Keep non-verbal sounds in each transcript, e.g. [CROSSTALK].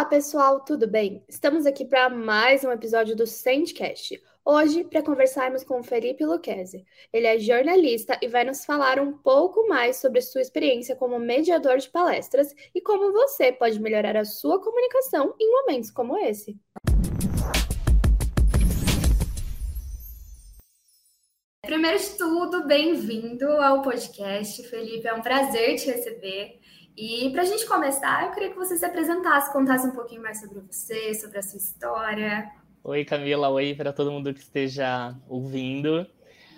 Olá, pessoal, tudo bem? Estamos aqui para mais um episódio do Sandcast. Hoje, para conversarmos com o Felipe Luquezzi. Ele é jornalista e vai nos falar um pouco mais sobre sua experiência como mediador de palestras e como você pode melhorar a sua comunicação em momentos como esse. Primeiro de tudo, bem-vindo ao podcast, Felipe. É um prazer te receber. E para a gente começar, eu queria que você se apresentasse, contasse um pouquinho mais sobre você, sobre a sua história. Oi, Camila. Oi para todo mundo que esteja ouvindo.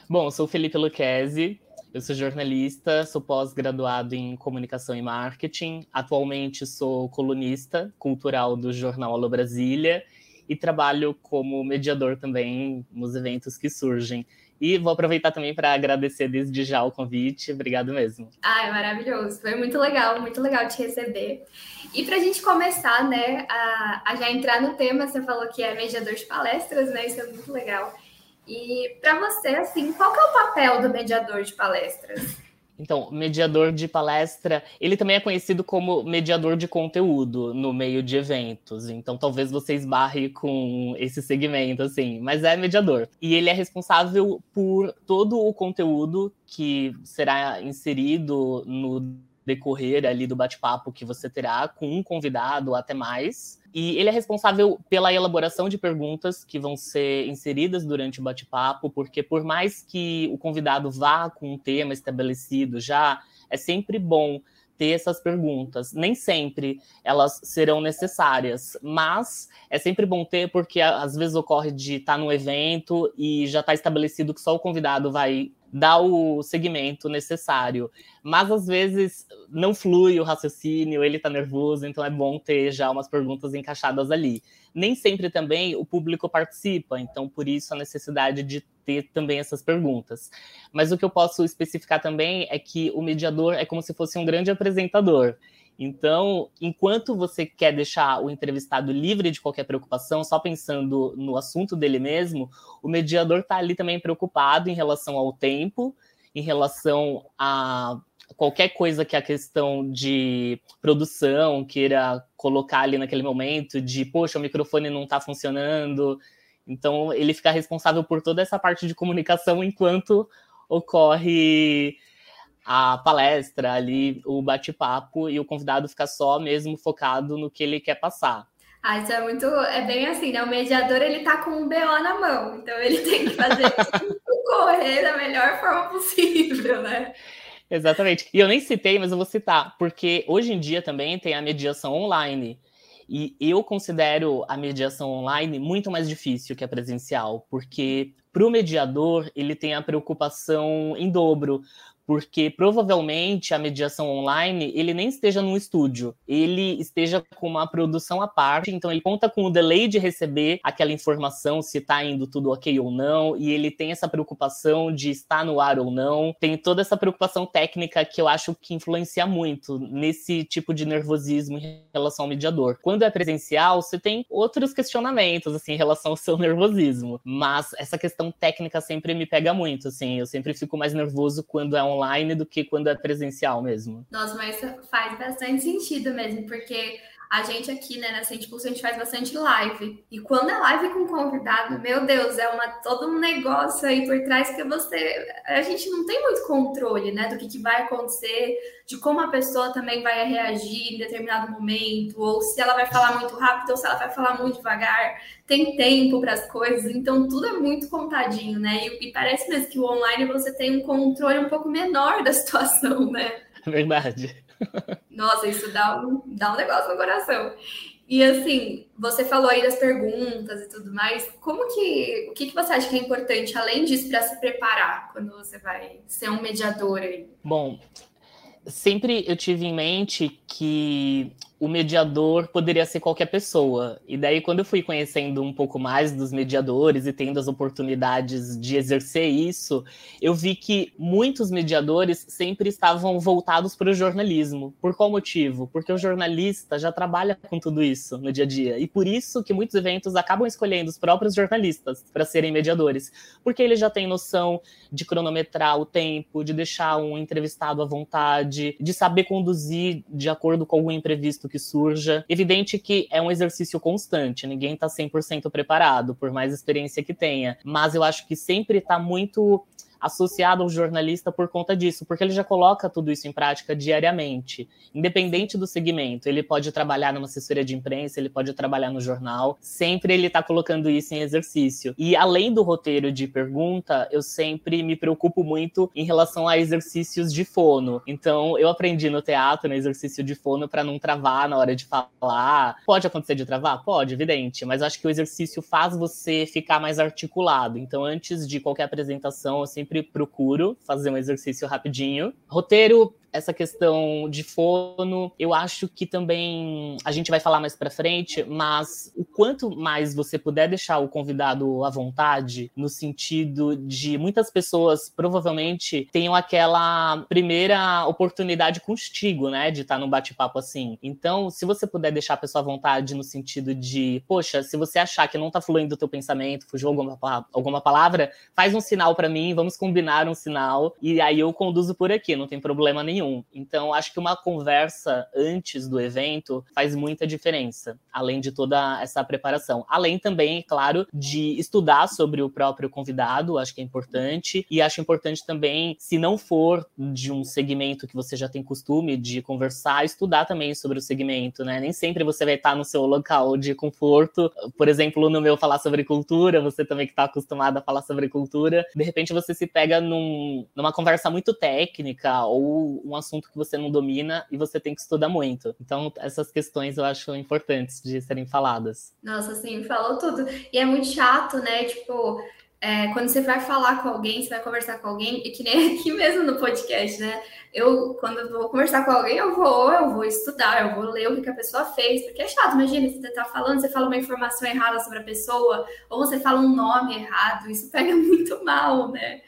Bom, eu sou Felipe Luquezzi, eu sou jornalista, sou pós-graduado em comunicação e marketing. Atualmente sou colunista cultural do jornal Alô Brasília e trabalho como mediador também nos eventos que surgem. E vou aproveitar também para agradecer desde já o convite. Obrigado mesmo. Ah, é maravilhoso. Foi muito legal, muito legal te receber. E para a gente começar, né, a, a, já entrar no tema, você falou que é mediador de palestras, né? Isso é muito legal. E para você, assim, qual que é o papel do mediador de palestras? Então, mediador de palestra, ele também é conhecido como mediador de conteúdo no meio de eventos. Então, talvez você esbarre com esse segmento, assim, mas é mediador. E ele é responsável por todo o conteúdo que será inserido no decorrer ali do bate-papo que você terá com um convidado até mais. E ele é responsável pela elaboração de perguntas que vão ser inseridas durante o bate-papo, porque por mais que o convidado vá com um tema estabelecido já, é sempre bom ter essas perguntas. Nem sempre elas serão necessárias, mas é sempre bom ter porque às vezes ocorre de estar num evento e já está estabelecido que só o convidado vai dar o segmento necessário. Mas às vezes não flui o raciocínio, ele está nervoso, então é bom ter já umas perguntas encaixadas ali. Nem sempre também o público participa, então por isso a necessidade de ter também essas perguntas. Mas o que eu posso especificar também é que o mediador é como se fosse um grande apresentador. Então, enquanto você quer deixar o entrevistado livre de qualquer preocupação, só pensando no assunto dele mesmo, o mediador está ali também preocupado em relação ao tempo, em relação a qualquer coisa que a questão de produção queira colocar ali naquele momento, de poxa, o microfone não está funcionando. Então, ele fica responsável por toda essa parte de comunicação enquanto ocorre a palestra ali, o bate-papo, e o convidado fica só mesmo focado no que ele quer passar. Ah, isso é muito. É bem assim, né? O mediador ele tá com um BO na mão, então ele tem que fazer [LAUGHS] tudo correr da melhor forma possível, né? Exatamente. E eu nem citei, mas eu vou citar, porque hoje em dia também tem a mediação online. E eu considero a mediação online muito mais difícil que a presencial, porque para o mediador ele tem a preocupação em dobro, porque provavelmente a mediação online ele nem esteja num estúdio, ele esteja com uma produção à parte, então ele conta com o delay de receber aquela informação se está indo tudo ok ou não, e ele tem essa preocupação de estar no ar ou não, tem toda essa preocupação técnica que eu acho que influencia muito nesse tipo de nervosismo em relação ao mediador. Quando é presencial, você tem outros questionamentos assim em relação ao seu [LAUGHS] nervosismo, mas essa questão técnica sempre me pega muito, assim, eu sempre fico mais nervoso quando é um online do que quando é presencial mesmo. Nossa, mas faz bastante sentido mesmo, porque a gente aqui, né, na Sente Pulso, a gente faz bastante live. E quando é live com convidado, meu Deus, é uma, todo um negócio aí por trás que você. A gente não tem muito controle, né, do que, que vai acontecer, de como a pessoa também vai reagir em determinado momento, ou se ela vai falar muito rápido ou se ela vai falar muito devagar. Tem tempo para as coisas, então tudo é muito contadinho, né? E, e parece mesmo que o online você tem um controle um pouco menor da situação, né? [LAUGHS] Verdade. Nossa, isso dá um, dá um negócio no coração. E assim, você falou aí das perguntas e tudo mais. Como que. O que, que você acha que é importante, além disso, para se preparar quando você vai ser um mediador aí? Bom, sempre eu tive em mente que o mediador poderia ser qualquer pessoa. E daí, quando eu fui conhecendo um pouco mais dos mediadores e tendo as oportunidades de exercer isso, eu vi que muitos mediadores sempre estavam voltados para o jornalismo. Por qual motivo? Porque o jornalista já trabalha com tudo isso no dia a dia. E por isso que muitos eventos acabam escolhendo os próprios jornalistas para serem mediadores. Porque eles já têm noção de cronometrar o tempo, de deixar um entrevistado à vontade, de saber conduzir de acordo com algum imprevisto que surja. Evidente que é um exercício constante, ninguém está 100% preparado, por mais experiência que tenha, mas eu acho que sempre está muito associado ao jornalista por conta disso, porque ele já coloca tudo isso em prática diariamente, independente do segmento. Ele pode trabalhar numa assessoria de imprensa, ele pode trabalhar no jornal, sempre ele está colocando isso em exercício. E além do roteiro de pergunta, eu sempre me preocupo muito em relação a exercícios de fono. Então, eu aprendi no teatro, no exercício de fono, para não travar na hora de falar. Pode acontecer de travar? Pode, evidente, mas acho que o exercício faz você ficar mais articulado. Então, antes de qualquer apresentação, eu sempre sempre procuro fazer um exercício rapidinho. Roteiro essa questão de fono, eu acho que também a gente vai falar mais para frente, mas o quanto mais você puder deixar o convidado à vontade, no sentido de muitas pessoas provavelmente tenham aquela primeira oportunidade contigo, né, de estar num bate-papo assim. Então, se você puder deixar a pessoa à vontade no sentido de, poxa, se você achar que não tá fluindo o teu pensamento, fugiu alguma, alguma palavra, faz um sinal para mim, vamos combinar um sinal e aí eu conduzo por aqui, não tem problema nenhum nenhum. Então, acho que uma conversa antes do evento faz muita diferença, além de toda essa preparação. Além também, claro, de estudar sobre o próprio convidado, acho que é importante. E acho importante também, se não for de um segmento que você já tem costume de conversar, estudar também sobre o segmento, né? Nem sempre você vai estar no seu local de conforto. Por exemplo, no meu falar sobre cultura, você também que está acostumado a falar sobre cultura, de repente você se pega num, numa conversa muito técnica ou um assunto que você não domina e você tem que estudar muito. Então, essas questões eu acho importantes de serem faladas. Nossa, sim, falou tudo. E é muito chato, né? Tipo, é, quando você vai falar com alguém, você vai conversar com alguém, e que nem [LAUGHS] aqui mesmo no podcast, né? Eu, quando eu vou conversar com alguém, eu vou, eu vou estudar, eu vou ler o que a pessoa fez, porque é chato, imagina, você tá falando, você fala uma informação errada sobre a pessoa, ou você fala um nome errado, isso pega [LAUGHS] muito mal, né?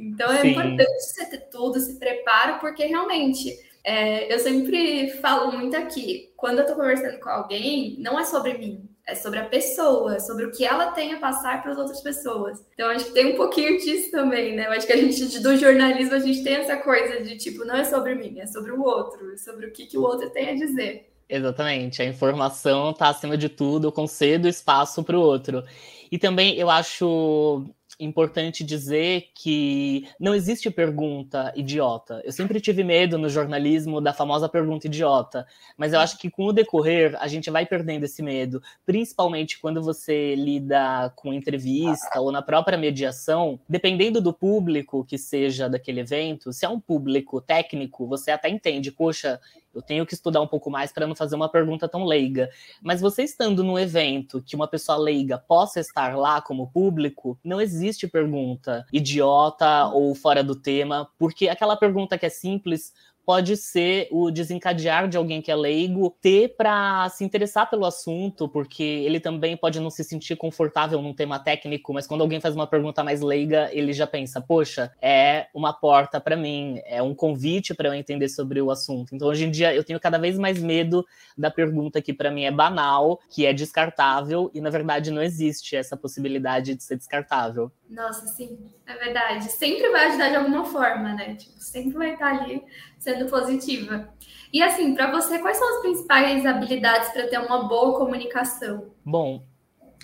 Então é Sim. importante você ter tudo, se prepara, porque realmente é, eu sempre falo muito aqui, quando eu tô conversando com alguém, não é sobre mim, é sobre a pessoa, é sobre o que ela tem a passar para as outras pessoas. Então acho que tem um pouquinho disso também, né? Eu acho que a gente do jornalismo a gente tem essa coisa de tipo, não é sobre mim, é sobre o outro, é sobre o que, que o outro tem a dizer. Exatamente, a informação está acima de tudo, eu concedo espaço para o outro. E também eu acho importante dizer que não existe pergunta idiota. Eu sempre tive medo no jornalismo da famosa pergunta idiota, mas eu acho que com o decorrer a gente vai perdendo esse medo, principalmente quando você lida com entrevista ou na própria mediação, dependendo do público que seja daquele evento, se é um público técnico, você até entende, poxa, eu tenho que estudar um pouco mais para não fazer uma pergunta tão leiga. Mas você estando num evento que uma pessoa leiga possa estar lá como público, não existe pergunta idiota ou fora do tema, porque aquela pergunta que é simples pode ser o desencadear de alguém que é leigo ter para se interessar pelo assunto, porque ele também pode não se sentir confortável num tema técnico, mas quando alguém faz uma pergunta mais leiga, ele já pensa: poxa, é uma porta para mim, é um convite para eu entender sobre o assunto. Então, hoje em dia, eu tenho cada vez mais medo da pergunta que para mim é banal, que é descartável, e na verdade não existe essa possibilidade de ser descartável. Nossa, sim, é verdade. Sempre vai ajudar de alguma forma, né? Tipo, sempre vai estar ali sendo positiva. E assim, para você, quais são as principais habilidades para ter uma boa comunicação? Bom,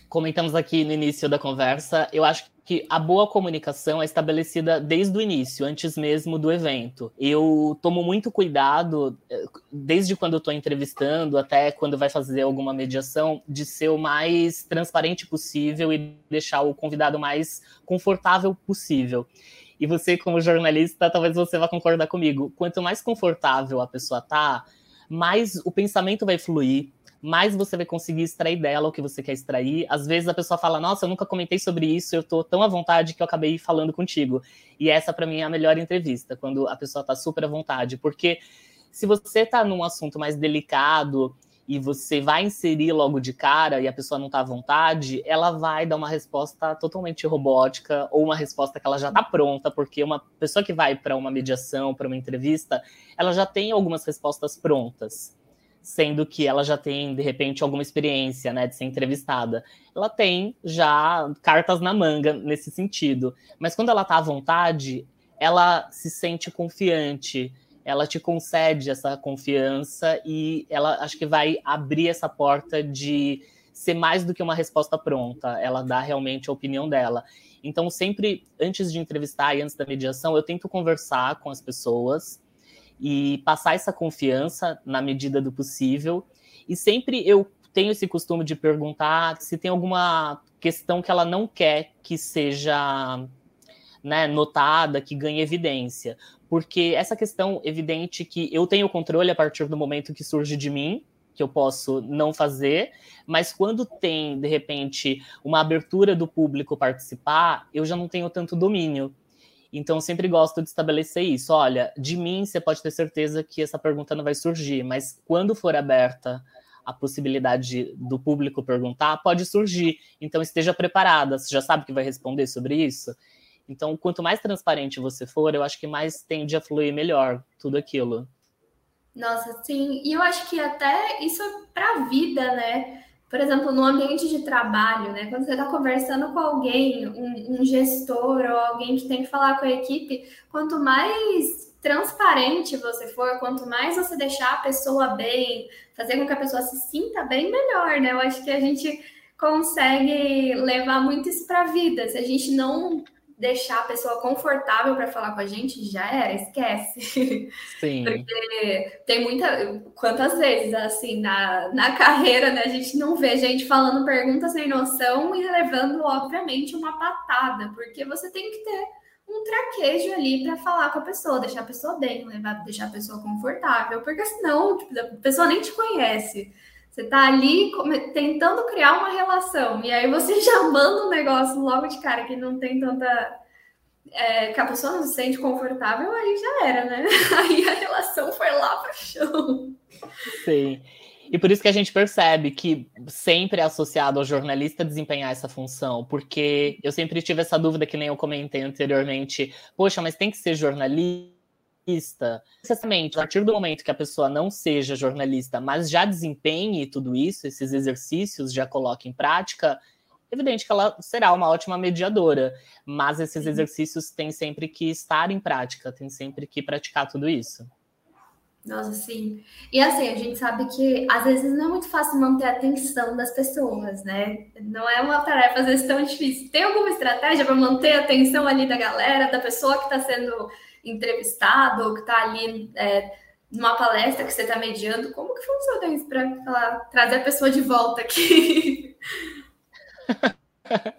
comentamos aqui no início da conversa, eu acho que a boa comunicação é estabelecida desde o início, antes mesmo do evento. Eu tomo muito cuidado, eh, desde quando eu estou entrevistando até quando vai fazer alguma mediação, de ser o mais transparente possível e deixar o convidado mais confortável possível. E você, como jornalista, talvez você vá concordar comigo. Quanto mais confortável a pessoa tá, mais o pensamento vai fluir, mais você vai conseguir extrair dela o que você quer extrair. Às vezes a pessoa fala: Nossa, eu nunca comentei sobre isso, eu tô tão à vontade que eu acabei falando contigo. E essa, para mim, é a melhor entrevista, quando a pessoa tá super à vontade. Porque se você tá num assunto mais delicado, e você vai inserir logo de cara e a pessoa não está à vontade, ela vai dar uma resposta totalmente robótica ou uma resposta que ela já está pronta, porque uma pessoa que vai para uma mediação, para uma entrevista, ela já tem algumas respostas prontas, sendo que ela já tem de repente alguma experiência, né, de ser entrevistada. Ela tem já cartas na manga nesse sentido, mas quando ela está à vontade, ela se sente confiante ela te concede essa confiança e ela acho que vai abrir essa porta de ser mais do que uma resposta pronta. Ela dá realmente a opinião dela. Então, sempre antes de entrevistar e antes da mediação, eu tento conversar com as pessoas e passar essa confiança na medida do possível. E sempre eu tenho esse costume de perguntar se tem alguma questão que ela não quer que seja né, notada, que ganhe evidência porque essa questão evidente que eu tenho controle a partir do momento que surge de mim, que eu posso não fazer, mas quando tem, de repente, uma abertura do público participar, eu já não tenho tanto domínio. Então, eu sempre gosto de estabelecer isso. Olha, de mim, você pode ter certeza que essa pergunta não vai surgir, mas quando for aberta a possibilidade do público perguntar, pode surgir. Então, esteja preparada. Você já sabe que vai responder sobre isso? Então, quanto mais transparente você for, eu acho que mais tende a fluir melhor tudo aquilo. Nossa, sim. E eu acho que até isso é para a vida, né? Por exemplo, no ambiente de trabalho, né? Quando você está conversando com alguém, um, um, gestor ou alguém que tem que falar com a equipe, quanto mais transparente você for, quanto mais você deixar a pessoa bem, fazer com que a pessoa se sinta bem, melhor, né? Eu acho que a gente consegue levar muito isso para a vida. Se a gente não deixar a pessoa confortável para falar com a gente, já era, esquece. Sim. [LAUGHS] Porque tem muita. Quantas vezes, assim, na, na carreira, né, a gente não vê gente falando perguntas sem noção e levando, obviamente, uma patada, porque você tem que ter um traquejo ali para falar com a pessoa, deixar a pessoa bem, levar, deixar a pessoa confortável, porque senão tipo, a pessoa nem te conhece. Você está ali tentando criar uma relação, e aí você [LAUGHS] já manda um negócio logo de cara que não tem tanta. É, que a pessoa não se sente confortável, aí já era, né? [LAUGHS] Aí a relação foi lá para o chão. Sim. E por isso que a gente percebe que sempre é associado ao jornalista desempenhar essa função, porque eu sempre tive essa dúvida que nem eu comentei anteriormente. Poxa, mas tem que ser jornalista? Necessariamente, a partir do momento que a pessoa não seja jornalista, mas já desempenhe tudo isso, esses exercícios, já coloque em prática, evidente que ela será uma ótima mediadora, mas esses exercícios têm sempre que estar em prática, tem sempre que praticar tudo isso. Nossa, sim. E assim, a gente sabe que às vezes não é muito fácil manter a atenção das pessoas, né? Não é uma tarefa às vezes tão difícil. Tem alguma estratégia para manter a atenção ali da galera, da pessoa que está sendo entrevistado ou que está ali é, numa palestra que você está mediando, como que funciona isso para trazer a pessoa de volta aqui? [LAUGHS]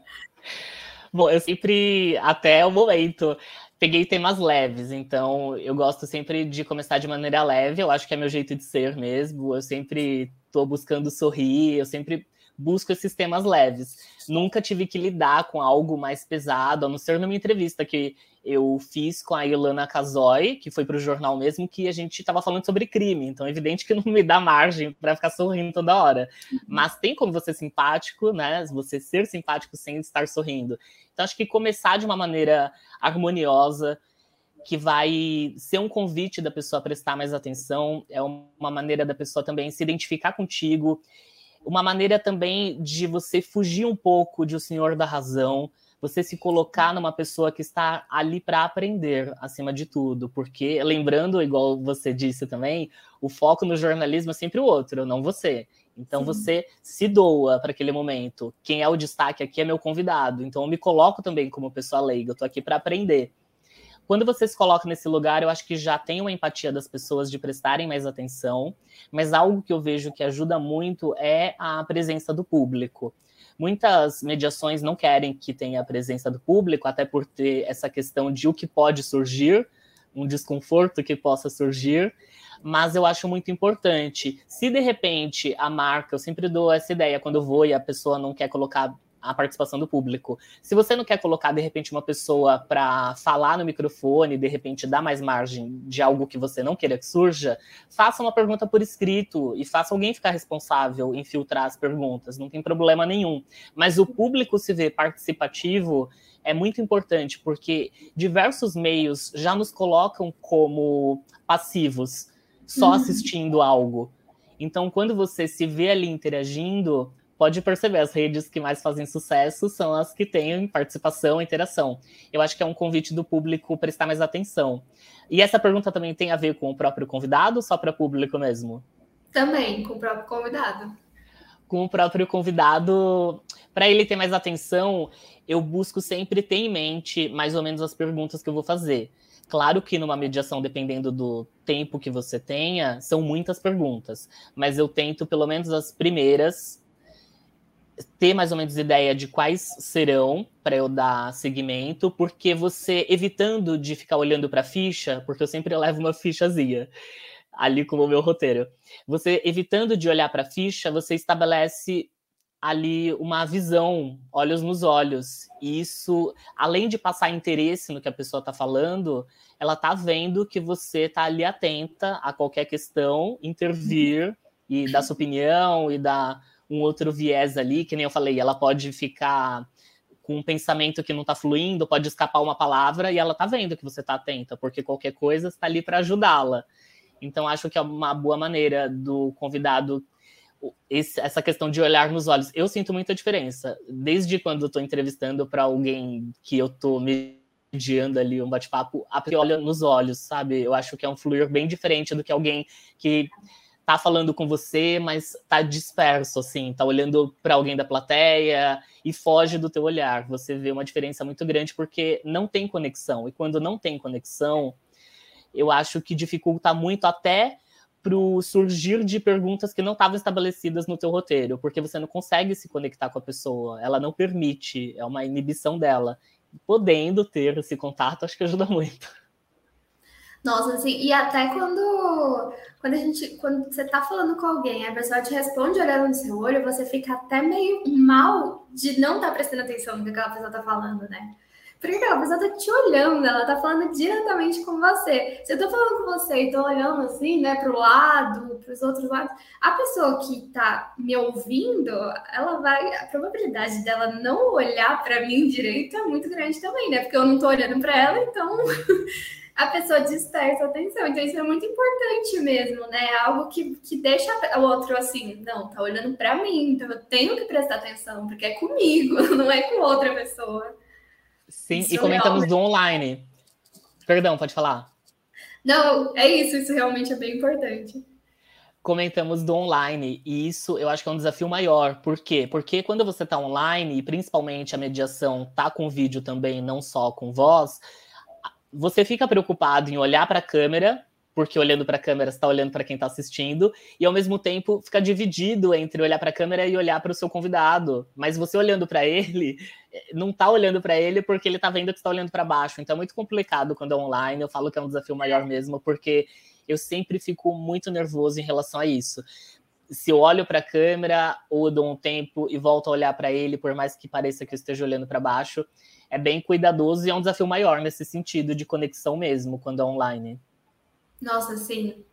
Bom, eu sempre, até o momento, peguei temas leves, então eu gosto sempre de começar de maneira leve, eu acho que é meu jeito de ser mesmo, eu sempre estou buscando sorrir, eu sempre busco esses temas leves. Nunca tive que lidar com algo mais pesado, a não ser numa entrevista que eu fiz com a Ilana Casoy, que foi para o jornal mesmo, que a gente estava falando sobre crime. Então é evidente que [LAUGHS] não me dá margem para ficar sorrindo toda hora. Mas tem como você ser simpático, né? Você ser simpático sem estar sorrindo. Então acho que começar de uma maneira harmoniosa, que vai ser um convite da pessoa a prestar mais atenção, é uma maneira da pessoa também se identificar contigo uma maneira também de você fugir um pouco de o senhor da razão, você se colocar numa pessoa que está ali para aprender, acima de tudo, porque lembrando, igual você disse também, o foco no jornalismo é sempre o outro, não você. Então Sim. você se doa para aquele momento. Quem é o destaque aqui é meu convidado. Então eu me coloco também como pessoa leiga, eu estou aqui para aprender. Quando você se coloca nesse lugar, eu acho que já tem uma empatia das pessoas de prestarem mais atenção, mas algo que eu vejo que ajuda muito é a presença do público. Muitas mediações não querem que tenha a presença do público, até por ter essa questão de o que pode surgir, um desconforto que possa surgir, mas eu acho muito importante. Se de repente a marca, eu sempre dou essa ideia quando eu vou e a pessoa não quer colocar a participação do público. Se você não quer colocar, de repente, uma pessoa para falar no microfone, de repente dar mais margem de algo que você não queira que surja, faça uma pergunta por escrito e faça alguém ficar responsável em filtrar as perguntas, não tem problema nenhum. Mas o público se ver participativo é muito importante, porque diversos meios já nos colocam como passivos, só uhum. assistindo algo. Então, quando você se vê ali interagindo, pode perceber, as redes que mais fazem sucesso são as que têm participação, interação. Eu acho que é um convite do público prestar mais atenção. E essa pergunta também tem a ver com o próprio convidado ou só para público mesmo? Também, com o próprio convidado. Com o próprio convidado, para ele ter mais atenção, eu busco sempre ter em mente mais ou menos as perguntas que eu vou fazer. Claro que numa mediação, dependendo do tempo que você tenha, são muitas perguntas, mas eu tento pelo menos as primeiras ter mais ou menos ideia de quais serão para eu dar seguimento, porque você evitando de ficar olhando para a ficha, porque eu sempre levo uma fichazinha ali como meu roteiro. Você evitando de olhar para a ficha, você estabelece ali uma visão, olhos nos olhos. E isso, além de passar interesse no que a pessoa está falando, ela está vendo que você está ali atenta a qualquer questão, intervir e dar sua opinião e dar um outro viés ali, que nem eu falei, ela pode ficar com um pensamento que não está fluindo, pode escapar uma palavra e ela está vendo que você está atenta, porque qualquer coisa está ali para ajudá-la. Então, acho que é uma boa maneira do convidado esse, essa questão de olhar nos olhos. Eu sinto muita diferença. Desde quando estou entrevistando para alguém que eu estou mediando ali um bate-papo, a olha nos olhos, sabe? Eu acho que é um fluir bem diferente do que alguém que tá falando com você, mas tá disperso, assim, tá olhando para alguém da plateia e foge do teu olhar. Você vê uma diferença muito grande porque não tem conexão. E quando não tem conexão, eu acho que dificulta muito até pro surgir de perguntas que não estavam estabelecidas no teu roteiro, porque você não consegue se conectar com a pessoa, ela não permite, é uma inibição dela. Podendo ter esse contato, acho que ajuda muito. Nossa, assim, e até quando, quando a gente, quando você tá falando com alguém, a pessoa te responde olhando no seu olho, você fica até meio mal de não estar tá prestando atenção no que aquela pessoa tá falando, né? Porque aquela pessoa tá te olhando, ela tá falando diretamente com você. Se eu tô falando com você e tô olhando assim, né, pro lado, pros outros lados, a pessoa que tá me ouvindo, ela vai. A probabilidade dela não olhar para mim direito é muito grande também, né? Porque eu não tô olhando para ela, então. [LAUGHS] a pessoa dispersa a atenção. Então, isso é muito importante mesmo, né? É algo que, que deixa o outro assim, não, tá olhando para mim, então eu tenho que prestar atenção, porque é comigo, [LAUGHS] não é com outra pessoa. Sim, isso e comentamos realmente... do online. Perdão, pode falar. Não, é isso, isso realmente é bem importante. Comentamos do online, e isso eu acho que é um desafio maior. Por quê? Porque quando você está online, e principalmente a mediação tá com vídeo também, não só com voz, você fica preocupado em olhar para a câmera, porque olhando para a câmera está olhando para quem está assistindo, e ao mesmo tempo fica dividido entre olhar para a câmera e olhar para o seu convidado. Mas você olhando para ele, [LAUGHS] não está olhando para ele porque ele está vendo que está olhando para baixo. Então é muito complicado quando é online. Eu falo que é um desafio maior mesmo, porque eu sempre fico muito nervoso em relação a isso. Se eu olho para a câmera ou dou um tempo e volto a olhar para ele, por mais que pareça que eu esteja olhando para baixo, é bem cuidadoso e é um desafio maior nesse sentido de conexão mesmo, quando é online. Nossa, sim.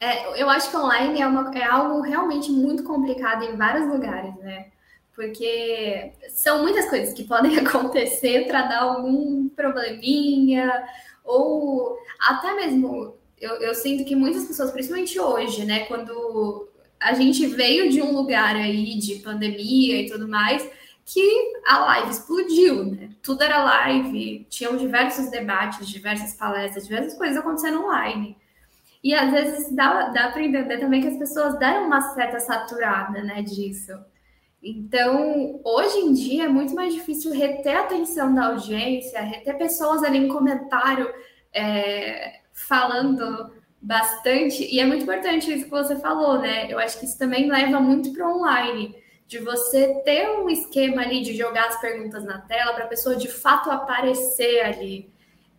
É, eu acho que online é, uma, é algo realmente muito complicado em vários lugares, né? Porque são muitas coisas que podem [LAUGHS] acontecer para dar algum probleminha, ou até mesmo eu, eu sinto que muitas pessoas, principalmente hoje, né, quando a gente veio de um lugar aí de pandemia e tudo mais, que a live explodiu, né? Tudo era live, tinham diversos debates, diversas palestras, diversas coisas acontecendo online. E às vezes dá, dá para entender também que as pessoas deram uma certa saturada, né, disso. Então, hoje em dia é muito mais difícil reter a atenção da audiência, reter pessoas ali em comentário é, falando bastante. E é muito importante isso que você falou, né? Eu acho que isso também leva muito para online de você ter um esquema ali de jogar as perguntas na tela para a pessoa de fato aparecer ali.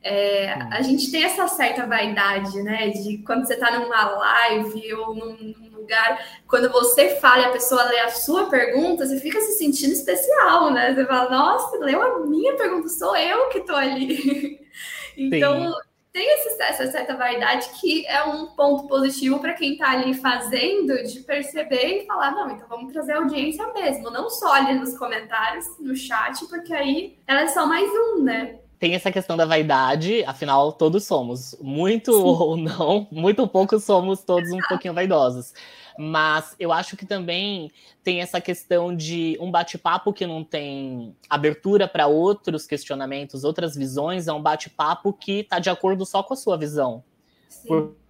É, a gente tem essa certa vaidade, né? De quando você está numa live ou num, num, lugar, quando você fala e a pessoa lê a sua pergunta, você fica se sentindo especial, né? Você fala, nossa, leu a minha pergunta, sou eu que estou ali. [LAUGHS] então, Sim tem esse, essa certa vaidade que é um ponto positivo para quem está ali fazendo, de perceber e falar, não, então vamos trazer audiência mesmo, não só ali nos comentários, no chat, porque aí ela é só mais um, né? tem essa questão da vaidade, afinal, todos somos. Muito Sim. ou não, muito ou pouco somos todos um pouquinho vaidosos. Mas eu acho que também tem essa questão de um bate-papo que não tem abertura para outros questionamentos, outras visões, é um bate-papo que está de acordo só com a sua visão.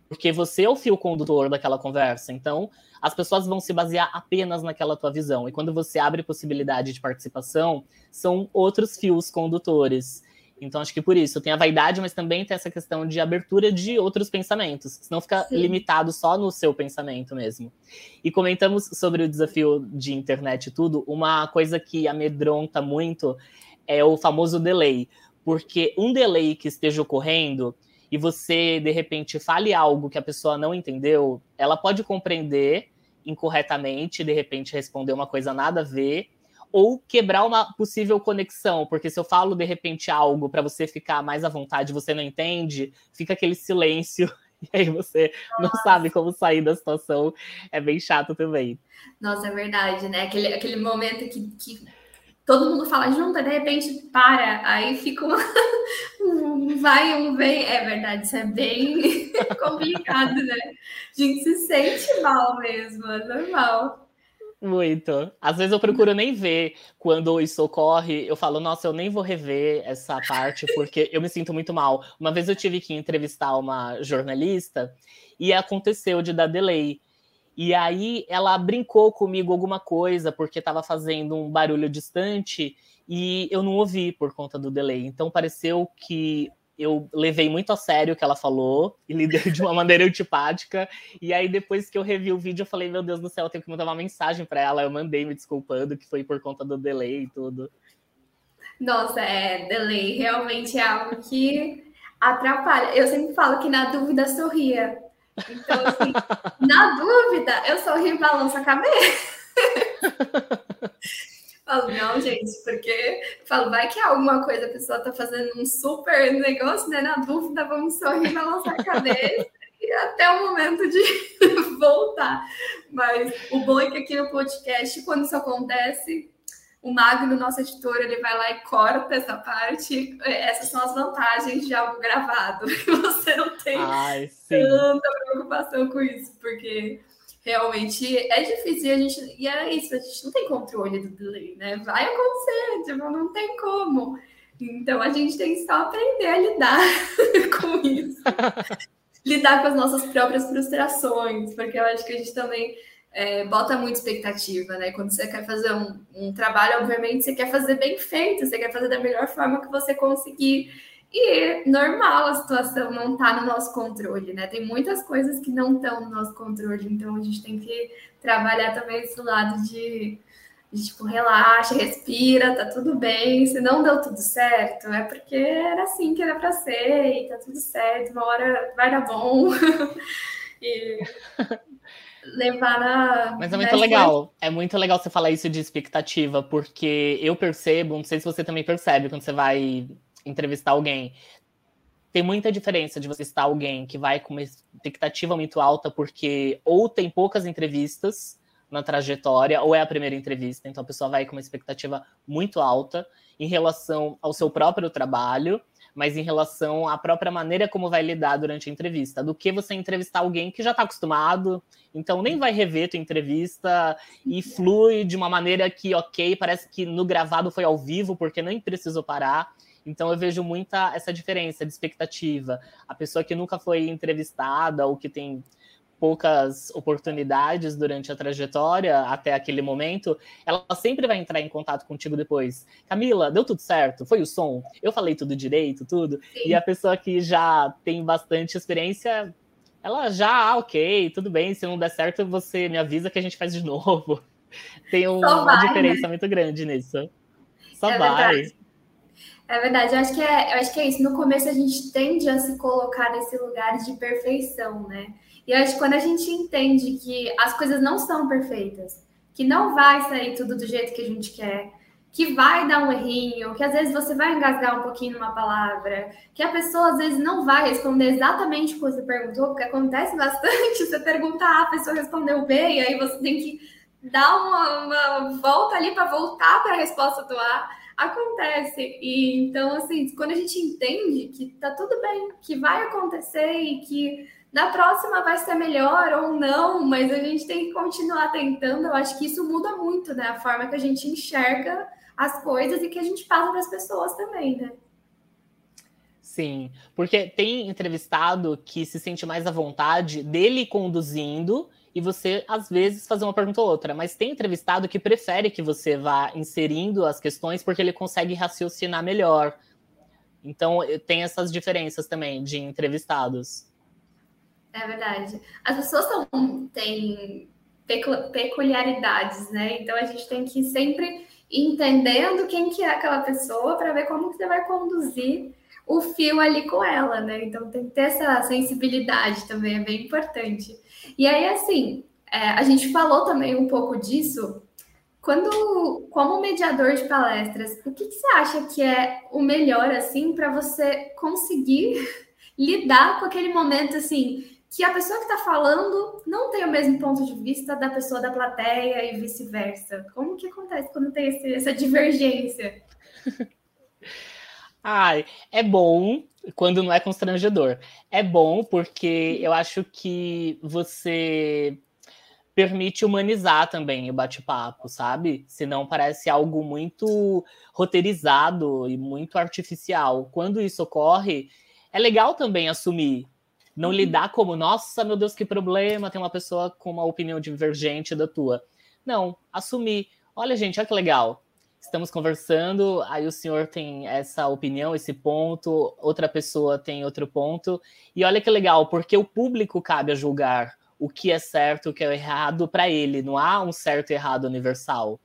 Porque você é o fio condutor daquela conversa. Então, as pessoas vão se basear apenas naquela tua visão. E quando você abre possibilidade de participação, são outros fios condutores. Então, acho que por isso tem a vaidade, mas também tem essa questão de abertura de outros pensamentos, senão fica Sim. limitado só no seu pensamento mesmo. E comentamos sobre o desafio de internet e tudo, uma coisa que amedronta muito é o famoso delay, porque um delay que esteja ocorrendo e você, de repente, fale algo que a pessoa não entendeu, ela pode compreender incorretamente, de repente responder uma coisa nada a ver, ou quebrar uma possível conexão, porque se eu falo de repente algo para você ficar mais à vontade, você não entende, fica aquele silêncio [LAUGHS] e aí você Nossa. não sabe como sair da situação, é bem chato também. Nossa, é verdade, né? Aquele, aquele momento que, que todo mundo fala junto, de repente para, aí fica uma... [LAUGHS] um vai, um vem. É verdade, isso é bem [LAUGHS] complicado, né? A gente se sente mal mesmo, é normal. Muito. Às vezes eu procuro nem ver quando isso ocorre. Eu falo, nossa, eu nem vou rever essa parte porque eu me sinto muito mal. Uma vez eu tive que entrevistar uma jornalista e aconteceu de dar delay. E aí ela brincou comigo alguma coisa porque estava fazendo um barulho distante e eu não ouvi por conta do delay. Então pareceu que eu levei muito a sério o que ela falou e lidei de uma maneira antipática. E aí, depois que eu revi o vídeo, eu falei: Meu Deus do céu, eu tenho que mandar uma mensagem para ela. Eu mandei me desculpando, que foi por conta do delay e tudo. Nossa, é, delay realmente é algo que atrapalha. Eu sempre falo que na dúvida sorria. Então, assim, [LAUGHS] na dúvida, eu sorrio e balanço a cabeça. [LAUGHS] Falo, não, gente, porque falo, vai que alguma coisa a pessoa tá fazendo um super negócio, né? Na dúvida, vamos sorrir, balançar a cabeça e até o momento de [LAUGHS] voltar. Mas o bom é que aqui no podcast, quando isso acontece, o Magno, nosso editor, ele vai lá e corta essa parte. Essas são as vantagens de algo gravado. [LAUGHS] Você não tem Ai, tanta preocupação com isso, porque realmente é difícil e a gente e é isso, a gente não tem controle do delay, né? Vai acontecer, tipo, não tem como. Então a gente tem só aprender a lidar [LAUGHS] com isso. lidar com as nossas próprias frustrações, porque eu acho que a gente também é, bota muita expectativa, né? Quando você quer fazer um, um trabalho, obviamente, você quer fazer bem feito, você quer fazer da melhor forma que você conseguir. E normal a situação não está no nosso controle, né? Tem muitas coisas que não estão no nosso controle, então a gente tem que trabalhar também esse lado de, de tipo, relaxa, respira, tá tudo bem. Se não deu tudo certo, é porque era assim que era para ser, e tá tudo certo, uma hora vai dar bom. [LAUGHS] e levar na. Mas é muito legal. É muito legal você falar isso de expectativa, porque eu percebo, não sei se você também percebe, quando você vai entrevistar alguém. Tem muita diferença de você estar alguém que vai com uma expectativa muito alta, porque ou tem poucas entrevistas na trajetória, ou é a primeira entrevista, então a pessoa vai com uma expectativa muito alta em relação ao seu próprio trabalho, mas em relação à própria maneira como vai lidar durante a entrevista, do que você entrevistar alguém que já está acostumado, então nem vai rever tua entrevista e flui de uma maneira que, ok, parece que no gravado foi ao vivo, porque nem precisou parar. Então eu vejo muita essa diferença de expectativa. A pessoa que nunca foi entrevistada ou que tem poucas oportunidades durante a trajetória até aquele momento, ela sempre vai entrar em contato contigo depois. Camila, deu tudo certo? Foi o som? Eu falei tudo direito, tudo? Sim. E a pessoa que já tem bastante experiência, ela já, ah, ok, tudo bem, se não der certo, você me avisa que a gente faz de [LAUGHS] novo. Tem um, vai, uma diferença né? muito grande nisso. Só é vai. Verdade. É verdade, eu acho, que é, eu acho que é isso. No começo a gente tende a se colocar nesse lugar de perfeição, né? E eu acho que quando a gente entende que as coisas não são perfeitas, que não vai sair tudo do jeito que a gente quer, que vai dar um errinho, que às vezes você vai engasgar um pouquinho numa palavra, que a pessoa às vezes não vai responder exatamente o que você perguntou, porque acontece bastante, [LAUGHS] você pergunta A, a pessoa respondeu B, e aí você tem que dar uma, uma volta ali para voltar para a resposta do A, acontece. E então, assim, quando a gente entende que tá tudo bem, que vai acontecer e que na próxima vai ser melhor ou não, mas a gente tem que continuar tentando. Eu acho que isso muda muito, né? A forma que a gente enxerga as coisas e que a gente passa para as pessoas também, né? Sim, porque tem entrevistado que se sente mais à vontade dele conduzindo e você, às vezes, fazer uma pergunta ou outra. Mas tem entrevistado que prefere que você vá inserindo as questões porque ele consegue raciocinar melhor. Então, tem essas diferenças também de entrevistados. É verdade. As pessoas tão, têm peculiaridades, né? Então, a gente tem que sempre entendendo quem que é aquela pessoa para ver como que você vai conduzir o fio ali com ela, né? Então, tem que ter essa sensibilidade também, é bem importante. E aí, assim, é, a gente falou também um pouco disso. Quando, como mediador de palestras, o que, que você acha que é o melhor, assim, para você conseguir [LAUGHS] lidar com aquele momento, assim, que a pessoa que está falando não tem o mesmo ponto de vista da pessoa da plateia e vice-versa? Como que acontece quando tem esse, essa divergência? [LAUGHS] Ai, é bom quando não é constrangedor. É bom porque eu acho que você permite humanizar também o bate-papo, sabe? Senão parece algo muito roteirizado e muito artificial. Quando isso ocorre, é legal também assumir. Não uhum. lidar como, nossa, meu Deus, que problema, tem uma pessoa com uma opinião divergente da tua. Não, assumir. Olha, gente, olha que legal estamos conversando, aí o senhor tem essa opinião, esse ponto, outra pessoa tem outro ponto. E olha que legal, porque o público cabe a julgar o que é certo, o que é errado para ele. Não há um certo e errado universal.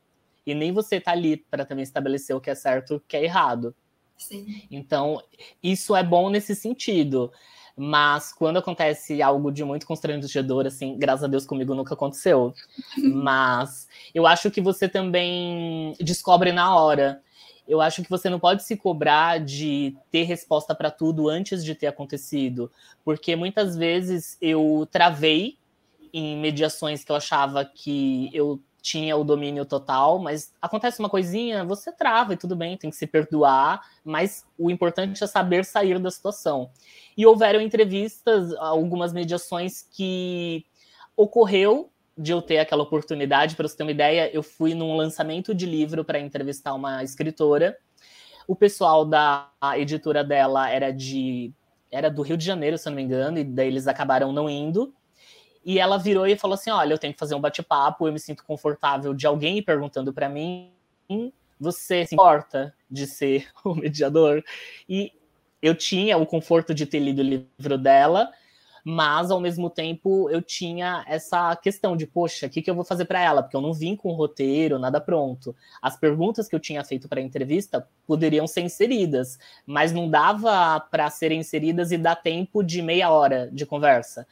E nem você está ali para também estabelecer o que é certo, o que é errado. Sim. Então, isso é bom nesse sentido. Mas quando acontece algo de muito constrangedor, assim, graças a Deus comigo nunca aconteceu. [LAUGHS] Mas eu acho que você também descobre na hora. Eu acho que você não pode se cobrar de ter resposta para tudo antes de ter acontecido, porque muitas vezes eu travei em mediações que eu achava que eu tinha o domínio total, mas acontece uma coisinha, você trava e tudo bem, tem que se perdoar, mas o importante é saber sair da situação. E houveram entrevistas, algumas mediações que ocorreu de eu ter aquela oportunidade, para você ter uma ideia, eu fui num lançamento de livro para entrevistar uma escritora. O pessoal da editora dela era de era do Rio de Janeiro, se eu não me engano, e daí eles acabaram não indo. E ela virou e falou assim: "Olha, eu tenho que fazer um bate-papo, eu me sinto confortável de alguém perguntando para mim, você se importa de ser [LAUGHS] o mediador?" E eu tinha o conforto de ter lido o livro dela, mas ao mesmo tempo eu tinha essa questão de, poxa, o que, que eu vou fazer para ela? Porque eu não vim com roteiro, nada pronto. As perguntas que eu tinha feito para a entrevista poderiam ser inseridas, mas não dava para serem inseridas e dar tempo de meia hora de conversa.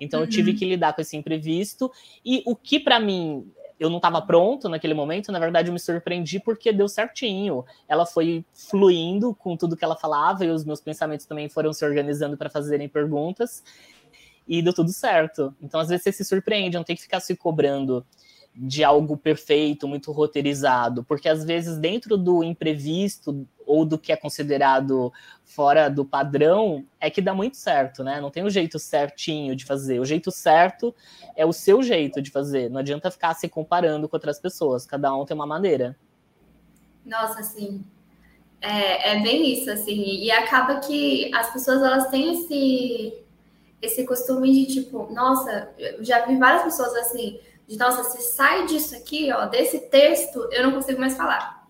Então uhum. eu tive uhum. que lidar com esse imprevisto e o que para mim eu não estava pronto naquele momento, na verdade eu me surpreendi porque deu certinho. Ela foi fluindo com tudo que ela falava e os meus pensamentos também foram se organizando para fazerem perguntas e deu tudo certo. Então às vezes você se surpreende, não tem que ficar se cobrando de algo perfeito, muito roteirizado, porque às vezes dentro do imprevisto ou do que é considerado fora do padrão é que dá muito certo, né? Não tem um jeito certinho de fazer. O jeito certo é o seu jeito de fazer. Não adianta ficar se comparando com outras pessoas. Cada um tem uma maneira. Nossa, assim, é, é bem isso, assim. E acaba que as pessoas elas têm esse esse costume de tipo, nossa, eu já vi várias pessoas assim de nossa, se sai disso aqui, ó, desse texto, eu não consigo mais falar.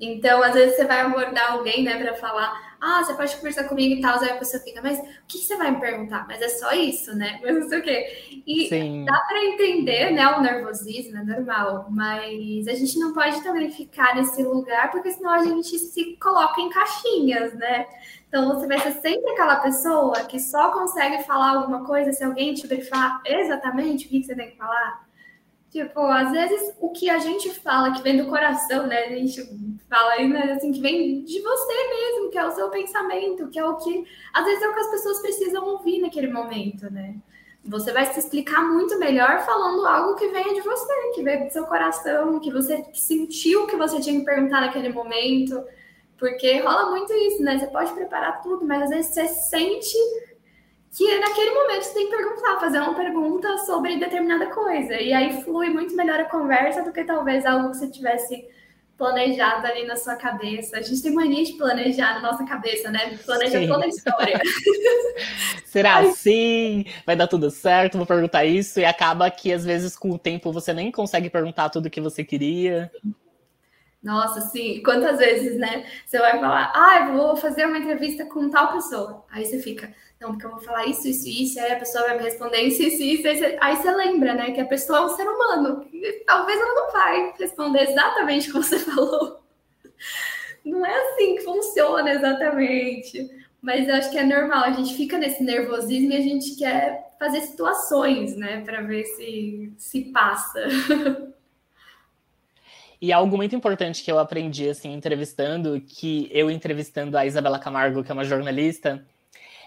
Então, às vezes você vai abordar alguém, né, para falar, ah, você pode conversar comigo e tal, aí a pessoa fica, mas o que, você vai me perguntar? Mas é só isso, né? [LAUGHS] Mas não sei o quê. E Sim. dá para entender, né, o nervosismo, é normal, mas a gente não pode também ficar nesse lugar, porque senão a gente se coloca em caixinhas, né? Então você vai ser sempre aquela pessoa que só consegue falar alguma coisa se alguém te brifar exatamente o que você tem que falar. Tipo, às vezes o que a gente fala que vem do coração, né? A gente fala né, assim, que vem de você mesmo, que é o seu pensamento, que é o que às vezes é o que as pessoas precisam ouvir naquele momento, né? Você vai se explicar muito melhor falando algo que venha de você, que veio do seu coração, que você sentiu que você tinha que perguntar naquele momento. Porque rola muito isso, né? Você pode preparar tudo, mas às vezes você sente que naquele momento você tem que perguntar, fazer uma pergunta sobre determinada coisa. E aí flui muito melhor a conversa do que talvez algo que você tivesse planejado ali na sua cabeça. A gente tem mania de planejar na nossa cabeça, né? Planeja Sim. toda a história. [LAUGHS] Será assim? Vai dar tudo certo? Vou perguntar isso. E acaba que, às vezes, com o tempo, você nem consegue perguntar tudo o que você queria. Nossa, sim. Quantas vezes, né? Você vai falar, ah, eu vou fazer uma entrevista com tal pessoa. Aí você fica, não, porque eu vou falar isso, isso, isso, aí a pessoa vai me responder isso, isso, isso. Aí você, aí você lembra, né, que a pessoa é um ser humano. talvez ela não vai responder exatamente como você [LAUGHS] falou. Não é assim que funciona exatamente. Mas eu acho que é normal, a gente fica nesse nervosismo e a gente quer fazer situações, né, para ver se se passa. [LAUGHS] E algo muito importante que eu aprendi, assim, entrevistando, que eu entrevistando a Isabela Camargo, que é uma jornalista,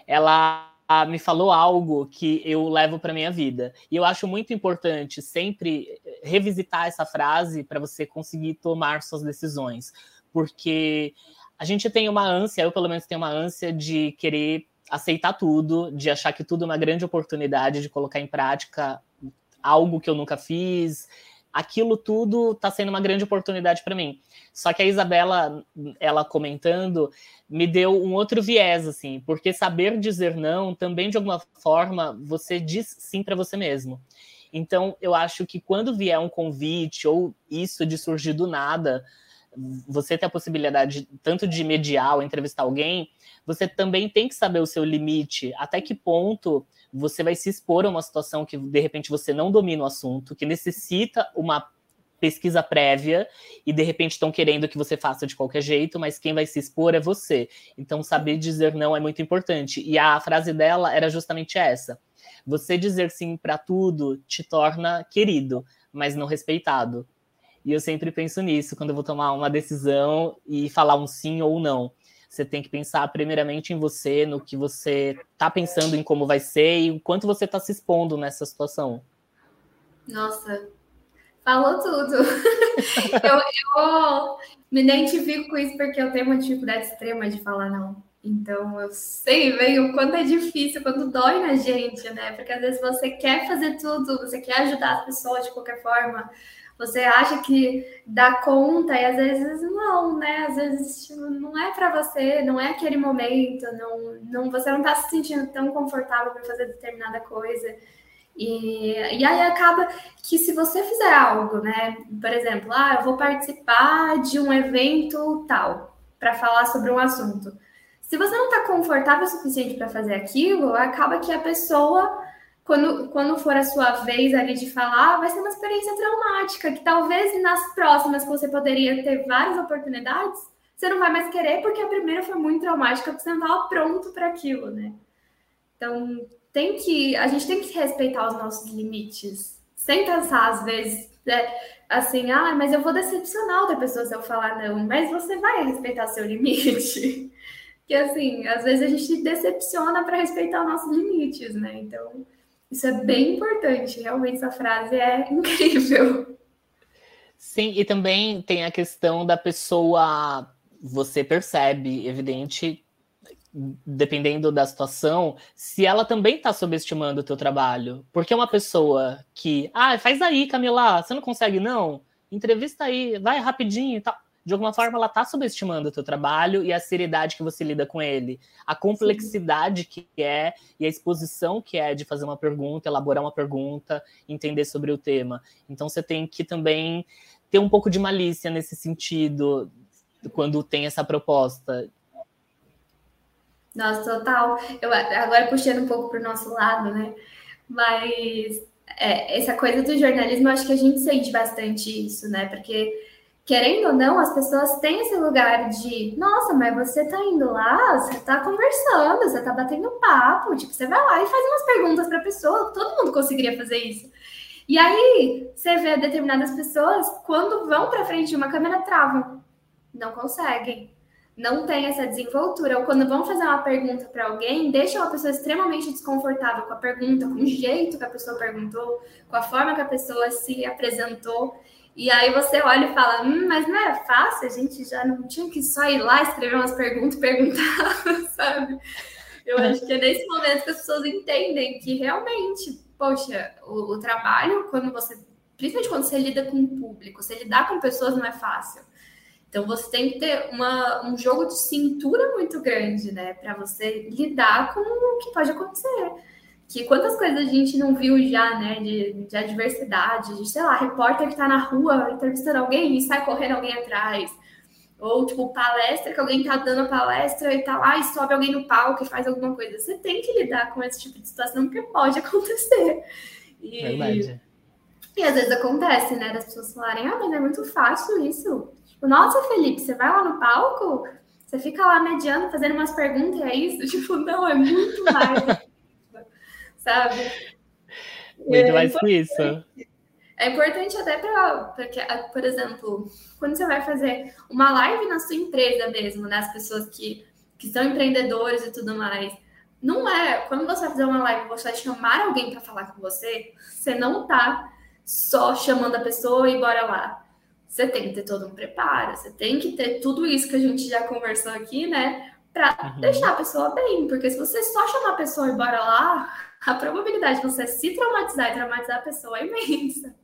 ela me falou algo que eu levo para minha vida. E eu acho muito importante sempre revisitar essa frase para você conseguir tomar suas decisões. Porque a gente tem uma ânsia, eu pelo menos tenho uma ânsia de querer aceitar tudo, de achar que tudo é uma grande oportunidade de colocar em prática algo que eu nunca fiz, aquilo tudo está sendo uma grande oportunidade para mim. Só que a Isabela, ela comentando, me deu um outro viés, assim, porque saber dizer não também, de alguma forma, você diz sim para você mesmo. Então, eu acho que quando vier um convite ou isso de surgir do nada, você ter a possibilidade tanto de mediar ou entrevistar alguém, você também tem que saber o seu limite, até que ponto você vai se expor a uma situação que de repente você não domina o assunto, que necessita uma pesquisa prévia e de repente estão querendo que você faça de qualquer jeito, mas quem vai se expor é você. Então saber dizer não é muito importante. E a frase dela era justamente essa: você dizer sim para tudo te torna querido, mas não respeitado. E eu sempre penso nisso quando eu vou tomar uma decisão e falar um sim ou não. Você tem que pensar primeiramente em você, no que você está pensando em como vai ser e o quanto você está se expondo nessa situação. Nossa, falou tudo. [LAUGHS] eu, eu me identifico com isso porque eu tenho uma dificuldade extrema de falar não. Então eu sei bem o quanto é difícil, quando dói na gente, né? Porque às vezes você quer fazer tudo, você quer ajudar as pessoas de qualquer forma, você acha que dá conta e às vezes não, né? Às vezes tipo, não é para você, não é aquele momento, não, não, você não está se sentindo tão confortável para fazer determinada coisa. E, e aí acaba que se você fizer algo, né? Por exemplo, ah, eu vou participar de um evento tal para falar sobre um assunto. Se você não está confortável o suficiente para fazer aquilo, acaba que a pessoa quando, quando for a sua vez ali de falar, vai ser uma experiência traumática, que talvez nas próximas que você poderia ter várias oportunidades, você não vai mais querer, porque a primeira foi muito traumática, porque você não estava pronto para aquilo, né? Então, tem que, a gente tem que respeitar os nossos limites, sem pensar, às vezes, né, assim, ah, mas eu vou decepcionar outra pessoa se eu falar não, mas você vai respeitar seu limite. [LAUGHS] que assim, às vezes a gente decepciona para respeitar os nossos limites, né? Então, isso é bem importante, realmente essa frase é incrível. Sim, e também tem a questão da pessoa, você percebe, evidente, dependendo da situação, se ela também está subestimando o teu trabalho. Porque uma pessoa que, ah, faz aí, Camila, você não consegue não? Entrevista aí, vai rapidinho e tal de alguma forma ela está subestimando o teu trabalho e a seriedade que você lida com ele, a complexidade Sim. que é e a exposição que é de fazer uma pergunta, elaborar uma pergunta, entender sobre o tema. Então você tem que também ter um pouco de malícia nesse sentido quando tem essa proposta. Nossa, total. Eu agora puxando um pouco para o nosso lado, né? Mas é, essa coisa do jornalismo, eu acho que a gente sente bastante isso, né? Porque querendo ou não, as pessoas têm esse lugar de, nossa, mas você tá indo lá, você tá conversando, você tá batendo papo, tipo, você vai lá e faz umas perguntas pra pessoa, todo mundo conseguiria fazer isso. E aí, você vê determinadas pessoas, quando vão para frente de uma câmera, travam. Não conseguem. não tem essa desenvoltura, ou quando vão fazer uma pergunta para alguém, deixa uma pessoa extremamente desconfortável com a pergunta, com o jeito que a pessoa perguntou, com a forma que a pessoa se apresentou. E aí você olha e fala, hum, mas não era fácil, a gente já não tinha que só ir lá escrever umas perguntas e perguntar, [LAUGHS] sabe? Eu acho que é nesse momento que as pessoas entendem que realmente, poxa, o, o trabalho, quando você, principalmente quando você lida com o público, você lidar com pessoas não é fácil. Então você tem que ter uma, um jogo de cintura muito grande, né? Para você lidar com o que pode acontecer. Que quantas coisas a gente não viu já, né? De, de adversidade, de, sei lá, repórter que tá na rua entrevistando alguém e sai correndo alguém atrás. Ou, tipo, palestra, que alguém tá dando a palestra e tá lá e sobe alguém no palco e faz alguma coisa. Você tem que lidar com esse tipo de situação, porque pode [LAUGHS] acontecer. E, Verdade. E às vezes acontece, né? Das pessoas falarem, ah, mas é muito fácil isso. Tipo, nossa, Felipe, você vai lá no palco, você fica lá mediando, fazendo umas perguntas e é isso? [LAUGHS] Tipo, não, é muito mais. Sabe? Muito é mais que isso. É importante até para, por exemplo, quando você vai fazer uma live na sua empresa mesmo, né? As pessoas que, que são empreendedores e tudo mais. Não é, quando você vai fazer uma live, você vai chamar alguém para falar com você, você não tá só chamando a pessoa e bora lá você tem que ter todo um preparo, você tem que ter tudo isso que a gente já conversou aqui, né? Para uhum. deixar a pessoa bem, porque se você só chamar a pessoa e bora lá, a probabilidade de você se traumatizar e traumatizar a pessoa é imensa.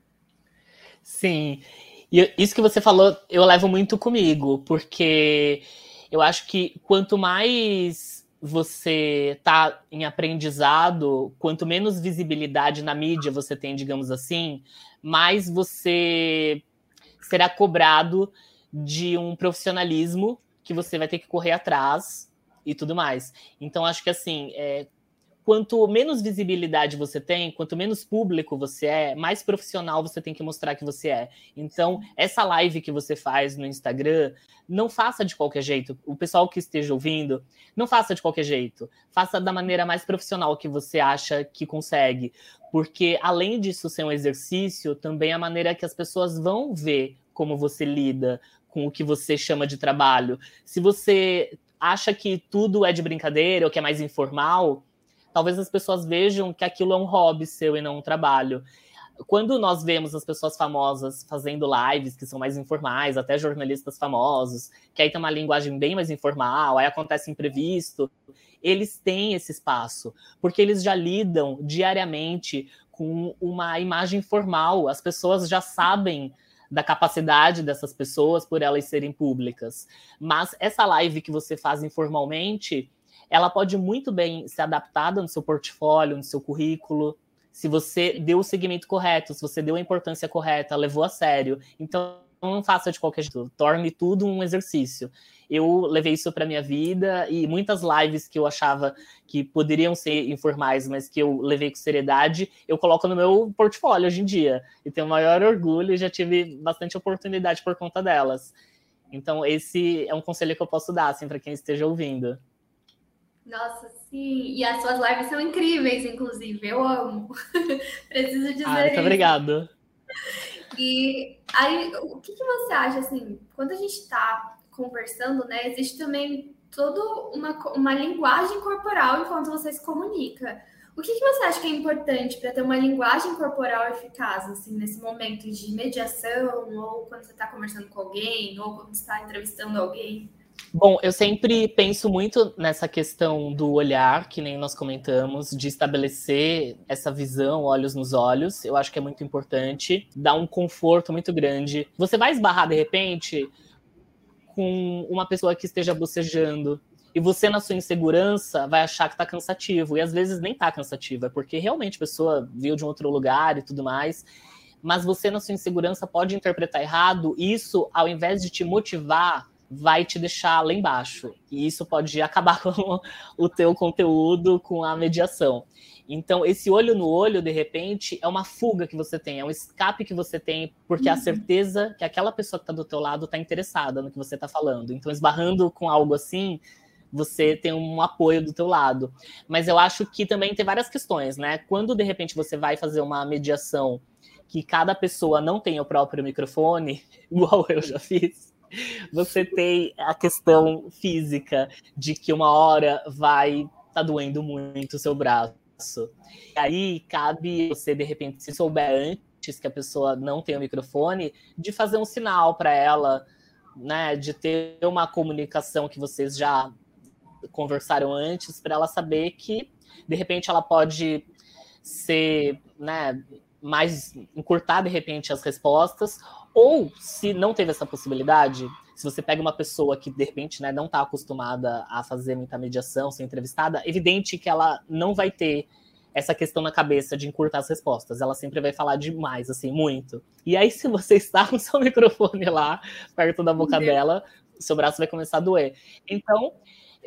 Sim. E isso que você falou, eu levo muito comigo, porque eu acho que quanto mais você tá em aprendizado, quanto menos visibilidade na mídia você tem, digamos assim, mais você será cobrado de um profissionalismo que você vai ter que correr atrás e tudo mais. Então, acho que assim, é, quanto menos visibilidade você tem, quanto menos público você é, mais profissional você tem que mostrar que você é. Então, essa live que você faz no Instagram, não faça de qualquer jeito. O pessoal que esteja ouvindo, não faça de qualquer jeito. Faça da maneira mais profissional que você acha que consegue. Porque, além disso ser um exercício, também é a maneira que as pessoas vão ver como você lida com o que você chama de trabalho. Se você acha que tudo é de brincadeira ou que é mais informal, talvez as pessoas vejam que aquilo é um hobby seu e não um trabalho. Quando nós vemos as pessoas famosas fazendo lives que são mais informais, até jornalistas famosos, que aí tem uma linguagem bem mais informal, aí acontece imprevisto, eles têm esse espaço, porque eles já lidam diariamente com uma imagem formal, as pessoas já sabem da capacidade dessas pessoas por elas serem públicas. Mas essa live que você faz informalmente, ela pode muito bem ser adaptada no seu portfólio, no seu currículo, se você deu o segmento correto, se você deu a importância correta, levou a sério. Então, não faça de qualquer jeito, torne tudo um exercício. Eu levei isso para minha vida e muitas lives que eu achava que poderiam ser informais, mas que eu levei com seriedade, eu coloco no meu portfólio hoje em dia. E tenho o maior orgulho e já tive bastante oportunidade por conta delas. Então, esse é um conselho que eu posso dar assim, para quem esteja ouvindo. Nossa, sim. E as suas lives são incríveis, inclusive. Eu amo. [LAUGHS] Preciso dizer. Ah, muito obrigado. E aí, o que, que você acha, assim, quando a gente está conversando, né, existe também toda uma, uma linguagem corporal enquanto você se comunica. O que, que você acha que é importante para ter uma linguagem corporal eficaz, assim, nesse momento de mediação, ou quando você está conversando com alguém, ou quando você está entrevistando alguém? Bom, eu sempre penso muito nessa questão do olhar, que nem nós comentamos, de estabelecer essa visão, olhos nos olhos. Eu acho que é muito importante, dá um conforto muito grande. Você vai esbarrar de repente com uma pessoa que esteja bocejando, e você, na sua insegurança, vai achar que tá cansativo. E às vezes nem tá cansativo, é porque realmente a pessoa veio de um outro lugar e tudo mais. Mas você, na sua insegurança, pode interpretar errado. Isso, ao invés de te motivar vai te deixar lá embaixo. E isso pode acabar [LAUGHS] com o teu conteúdo, com a mediação. Então, esse olho no olho, de repente, é uma fuga que você tem, é um escape que você tem, porque uhum. a certeza que aquela pessoa que está do teu lado está interessada no que você está falando. Então, esbarrando com algo assim, você tem um apoio do teu lado. Mas eu acho que também tem várias questões, né? Quando, de repente, você vai fazer uma mediação que cada pessoa não tem o próprio microfone, [LAUGHS] igual eu já fiz, você tem a questão física de que uma hora vai tá doendo muito o seu braço. E aí cabe você, de repente, se souber antes que a pessoa não tem o microfone, de fazer um sinal para ela, né? De ter uma comunicação que vocês já conversaram antes, para ela saber que, de repente, ela pode ser, né? Mais encurtar de repente as respostas, ou se não teve essa possibilidade, se você pega uma pessoa que, de repente, né, não está acostumada a fazer muita mediação, ser entrevistada, evidente que ela não vai ter essa questão na cabeça de encurtar as respostas. Ela sempre vai falar demais, assim, muito. E aí, se você [LAUGHS] está com seu microfone lá, perto da boca dela, seu braço vai começar a doer. Então,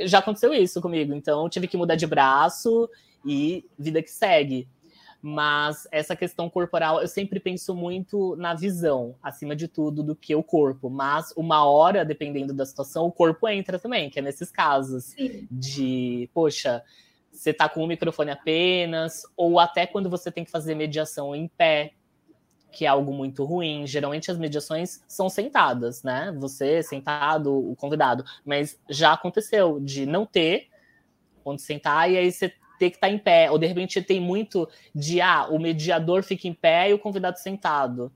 já aconteceu isso comigo. Então, tive que mudar de braço e vida que segue. Mas essa questão corporal, eu sempre penso muito na visão, acima de tudo, do que o corpo. Mas uma hora, dependendo da situação, o corpo entra também, que é nesses casos Sim. de, poxa, você tá com um microfone apenas, ou até quando você tem que fazer mediação em pé, que é algo muito ruim. Geralmente as mediações são sentadas, né? Você sentado, o convidado. Mas já aconteceu de não ter onde sentar e aí você ter que estar tá em pé, ou de repente tem muito de ah, o mediador fica em pé e o convidado sentado.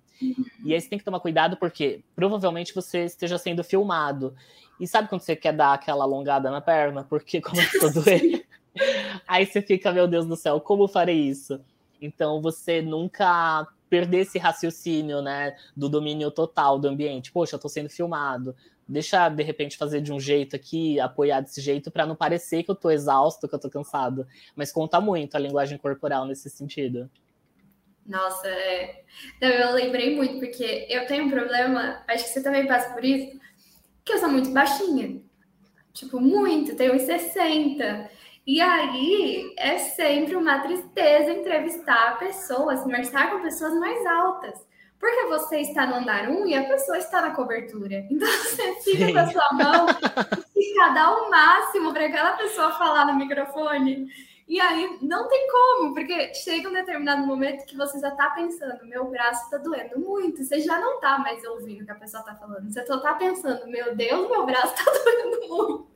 E aí você tem que tomar cuidado porque provavelmente você esteja sendo filmado. E sabe quando você quer dar aquela alongada na perna? Porque começa a doer. aí você fica, meu Deus do céu, como farei isso? Então você nunca perder esse raciocínio, né, do domínio total do ambiente. Poxa, eu tô sendo filmado deixa de repente fazer de um jeito aqui, apoiar desse jeito para não parecer que eu tô exausto, que eu tô cansado, mas conta muito a linguagem corporal nesse sentido. Nossa, é... eu lembrei muito porque eu tenho um problema, acho que você também passa por isso, que eu sou muito baixinha. Tipo, muito, tenho uns 60. E aí é sempre uma tristeza entrevistar pessoas, conversar com pessoas mais altas. Porque você está no andar 1 e a pessoa está na cobertura. Então [LAUGHS] você fica Sim. com a sua mão e dá o máximo para aquela pessoa falar no microfone. E aí não tem como, porque chega um determinado momento que você já está pensando, meu braço está doendo muito. Você já não está mais ouvindo o que a pessoa está falando. Você só está pensando, meu Deus, meu braço está [LAUGHS] doendo muito.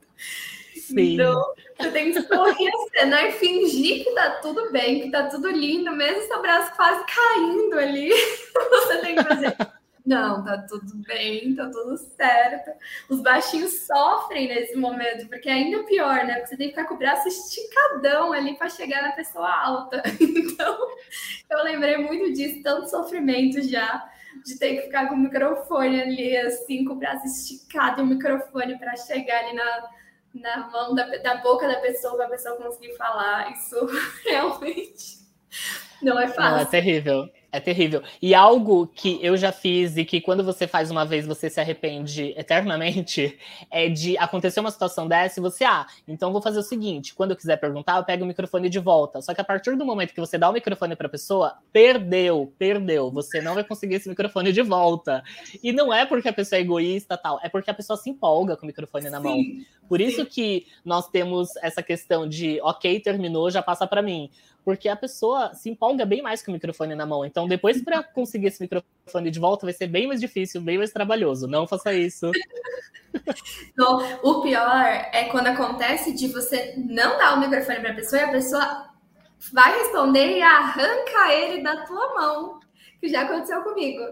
Sim. Então, você tem que sorrir a cena e fingir que tá tudo bem, que tá tudo lindo, mesmo seu braço quase caindo ali. [LAUGHS] Você tem que fazer. Não, tá tudo bem, tá tudo certo. Os baixinhos sofrem nesse momento, porque é ainda pior, né? Porque você tem que ficar com o braço esticadão ali para chegar na pessoa alta. [LAUGHS] Então, eu lembrei muito disso, tanto sofrimento já, de ter que ficar com o microfone ali, assim, com o braço esticado e o microfone para chegar ali na, na mão da, da boca da pessoa para a pessoa conseguir falar. Isso [LAUGHS] realmente não é fácil. Não, é terrível. É terrível. E algo que eu já fiz e que quando você faz uma vez você se arrepende eternamente [LAUGHS] é de acontecer uma situação dessa e você, ah, então vou fazer o seguinte: quando eu quiser perguntar, eu pego o microfone de volta. Só que a partir do momento que você dá o microfone para a pessoa, perdeu, perdeu. Você não vai conseguir esse microfone de volta. E não é porque a pessoa é egoísta tal, é porque a pessoa se empolga com o microfone na mão. Por isso que nós temos essa questão de, ok, terminou, já passa para mim porque a pessoa se empolga bem mais com o microfone na mão. Então, depois, para conseguir esse microfone de volta, vai ser bem mais difícil, bem mais trabalhoso. Não faça isso. [LAUGHS] Então, o pior é quando acontece de você não dar o microfone para a pessoa e a pessoa vai responder e arranca ele da tua mão, que já aconteceu comigo.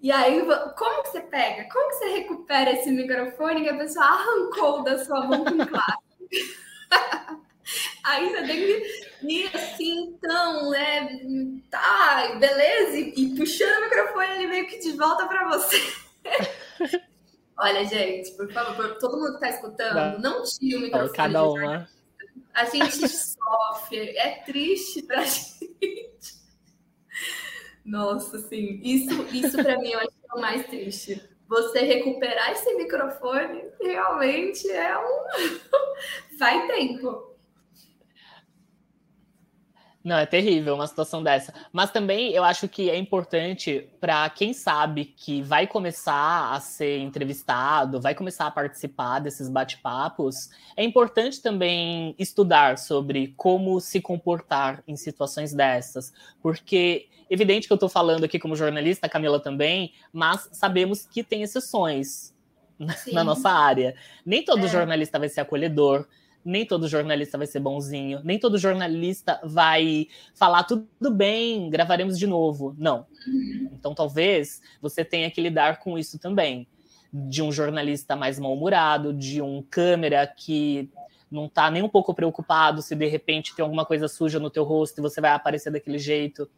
E aí, como que você pega? Como que você recupera esse microfone que a pessoa arrancou da sua mão com? [LAUGHS] Aí você tem que ir assim, então, né? Tá, beleza? E, e puxando o microfone ali meio que de volta para você. [LAUGHS] Olha, gente, por favor, todo mundo que tá escutando, não, não tire o microfone. Cada uma. A gente sofre, é triste pra [LAUGHS] gente. Nossa, assim, isso, isso para mim eu acho que é o mais triste. Você recuperar esse microfone realmente é um. [LAUGHS] Vai tempo. Não, é terrível uma situação dessa. Mas também eu acho que é importante para quem sabe que vai começar a ser entrevistado, vai começar a participar desses bate-papos, é importante também estudar sobre como se comportar em situações dessas. Porque, evidente que eu estou falando aqui como jornalista, Camila também, mas sabemos que tem exceções na nossa área. Nem todo é. jornalista vai ser acolhedor, nem todo jornalista vai ser bonzinho, nem todo jornalista vai falar tudo bem, gravaremos de novo. Não. Então talvez você tenha que lidar com isso também. De um jornalista mais mal-humorado, de um câmera que não está nem um pouco preocupado se de repente tem alguma coisa suja no teu rosto e você vai aparecer daquele jeito.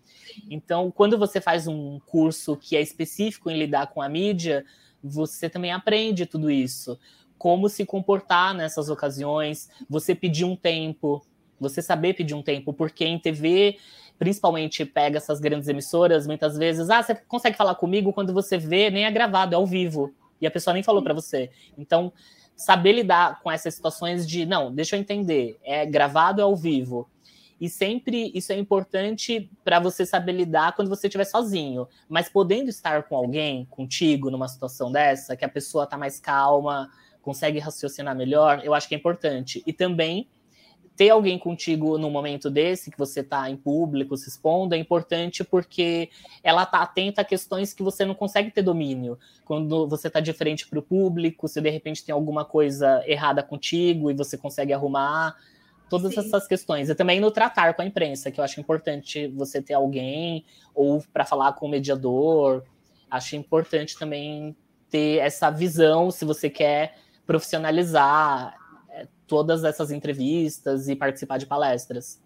Então, quando você faz um curso que é específico em lidar com a mídia, você também aprende tudo isso como se comportar nessas ocasiões, você pedir um tempo, você saber pedir um tempo, porque em TV, principalmente pega essas grandes emissoras, muitas vezes, ah, você consegue falar comigo quando você vê, nem é gravado, é ao vivo, e a pessoa nem falou para você. Então, saber lidar com essas situações de, não, deixa eu entender, é gravado, é ao vivo. E sempre isso é importante para você saber lidar quando você estiver sozinho. Mas podendo estar com alguém, contigo, numa situação dessa, que a pessoa está mais calma, consegue raciocinar melhor, eu acho que é importante. E também ter alguém contigo no momento desse, que você está em público, se expondo, é importante porque ela está atenta a questões que você não consegue ter domínio. Quando você está de frente para o público, se de repente tem alguma coisa errada contigo e você consegue arrumar, todas Sim. essas questões. E também no tratar com a imprensa, que eu acho importante você ter alguém, ou para falar com o mediador. Acho importante também ter essa visão, se você quer profissionalizar é, todas essas entrevistas e participar de palestras.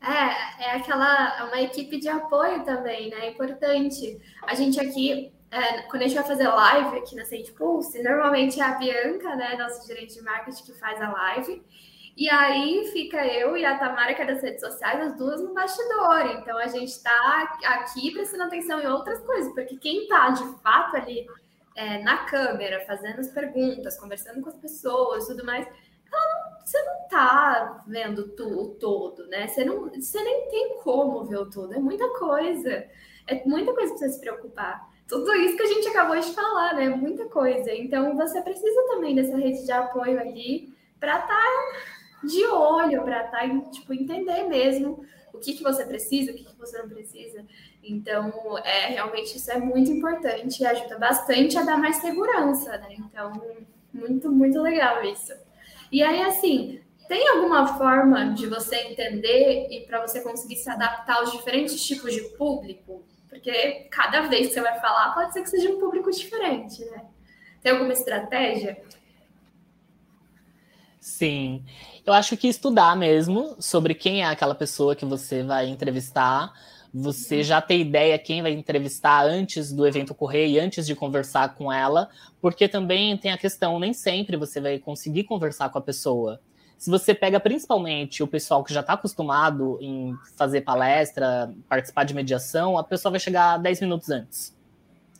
É, é aquela, é uma equipe de apoio também, né? É importante. A gente aqui, é, quando a gente vai fazer live aqui na Sente Pulse, normalmente é a Bianca, né, nosso gerente de marketing, que faz a live. E aí fica eu e a Tamara, que é das redes sociais, as duas no bastidor. Então a gente está aqui prestando atenção em outras coisas, porque quem está de fato ali é, na câmera, fazendo as perguntas, conversando com as pessoas, tudo mais, não, você não tá vendo tu, o todo, né? Você, não, você nem tem como ver o todo, é muita coisa. É muita coisa para você se preocupar. Tudo isso que a gente acabou de falar, né? Muita coisa. Então você precisa também dessa rede de apoio ali para estar tá de olho, para estar, tá, tipo, entender mesmo o que, que você precisa, o que, que você não precisa. Então, é, realmente isso é muito importante e ajuda bastante a dar mais segurança, né? Então, muito, muito legal isso. E aí, assim, tem alguma forma de você entender e para você conseguir se adaptar aos diferentes tipos de público? Porque cada vez que você vai falar, pode ser que seja um público diferente, né? Tem alguma estratégia? Sim. Eu acho que estudar mesmo sobre quem é aquela pessoa que você vai entrevistar, você já ter ideia quem vai entrevistar antes do evento ocorrer e antes de conversar com ela, porque também tem a questão, nem sempre você vai conseguir conversar com a pessoa. Se você pega principalmente o pessoal que já está acostumado em fazer palestra, participar de mediação, a pessoa vai chegar 10 minutos antes.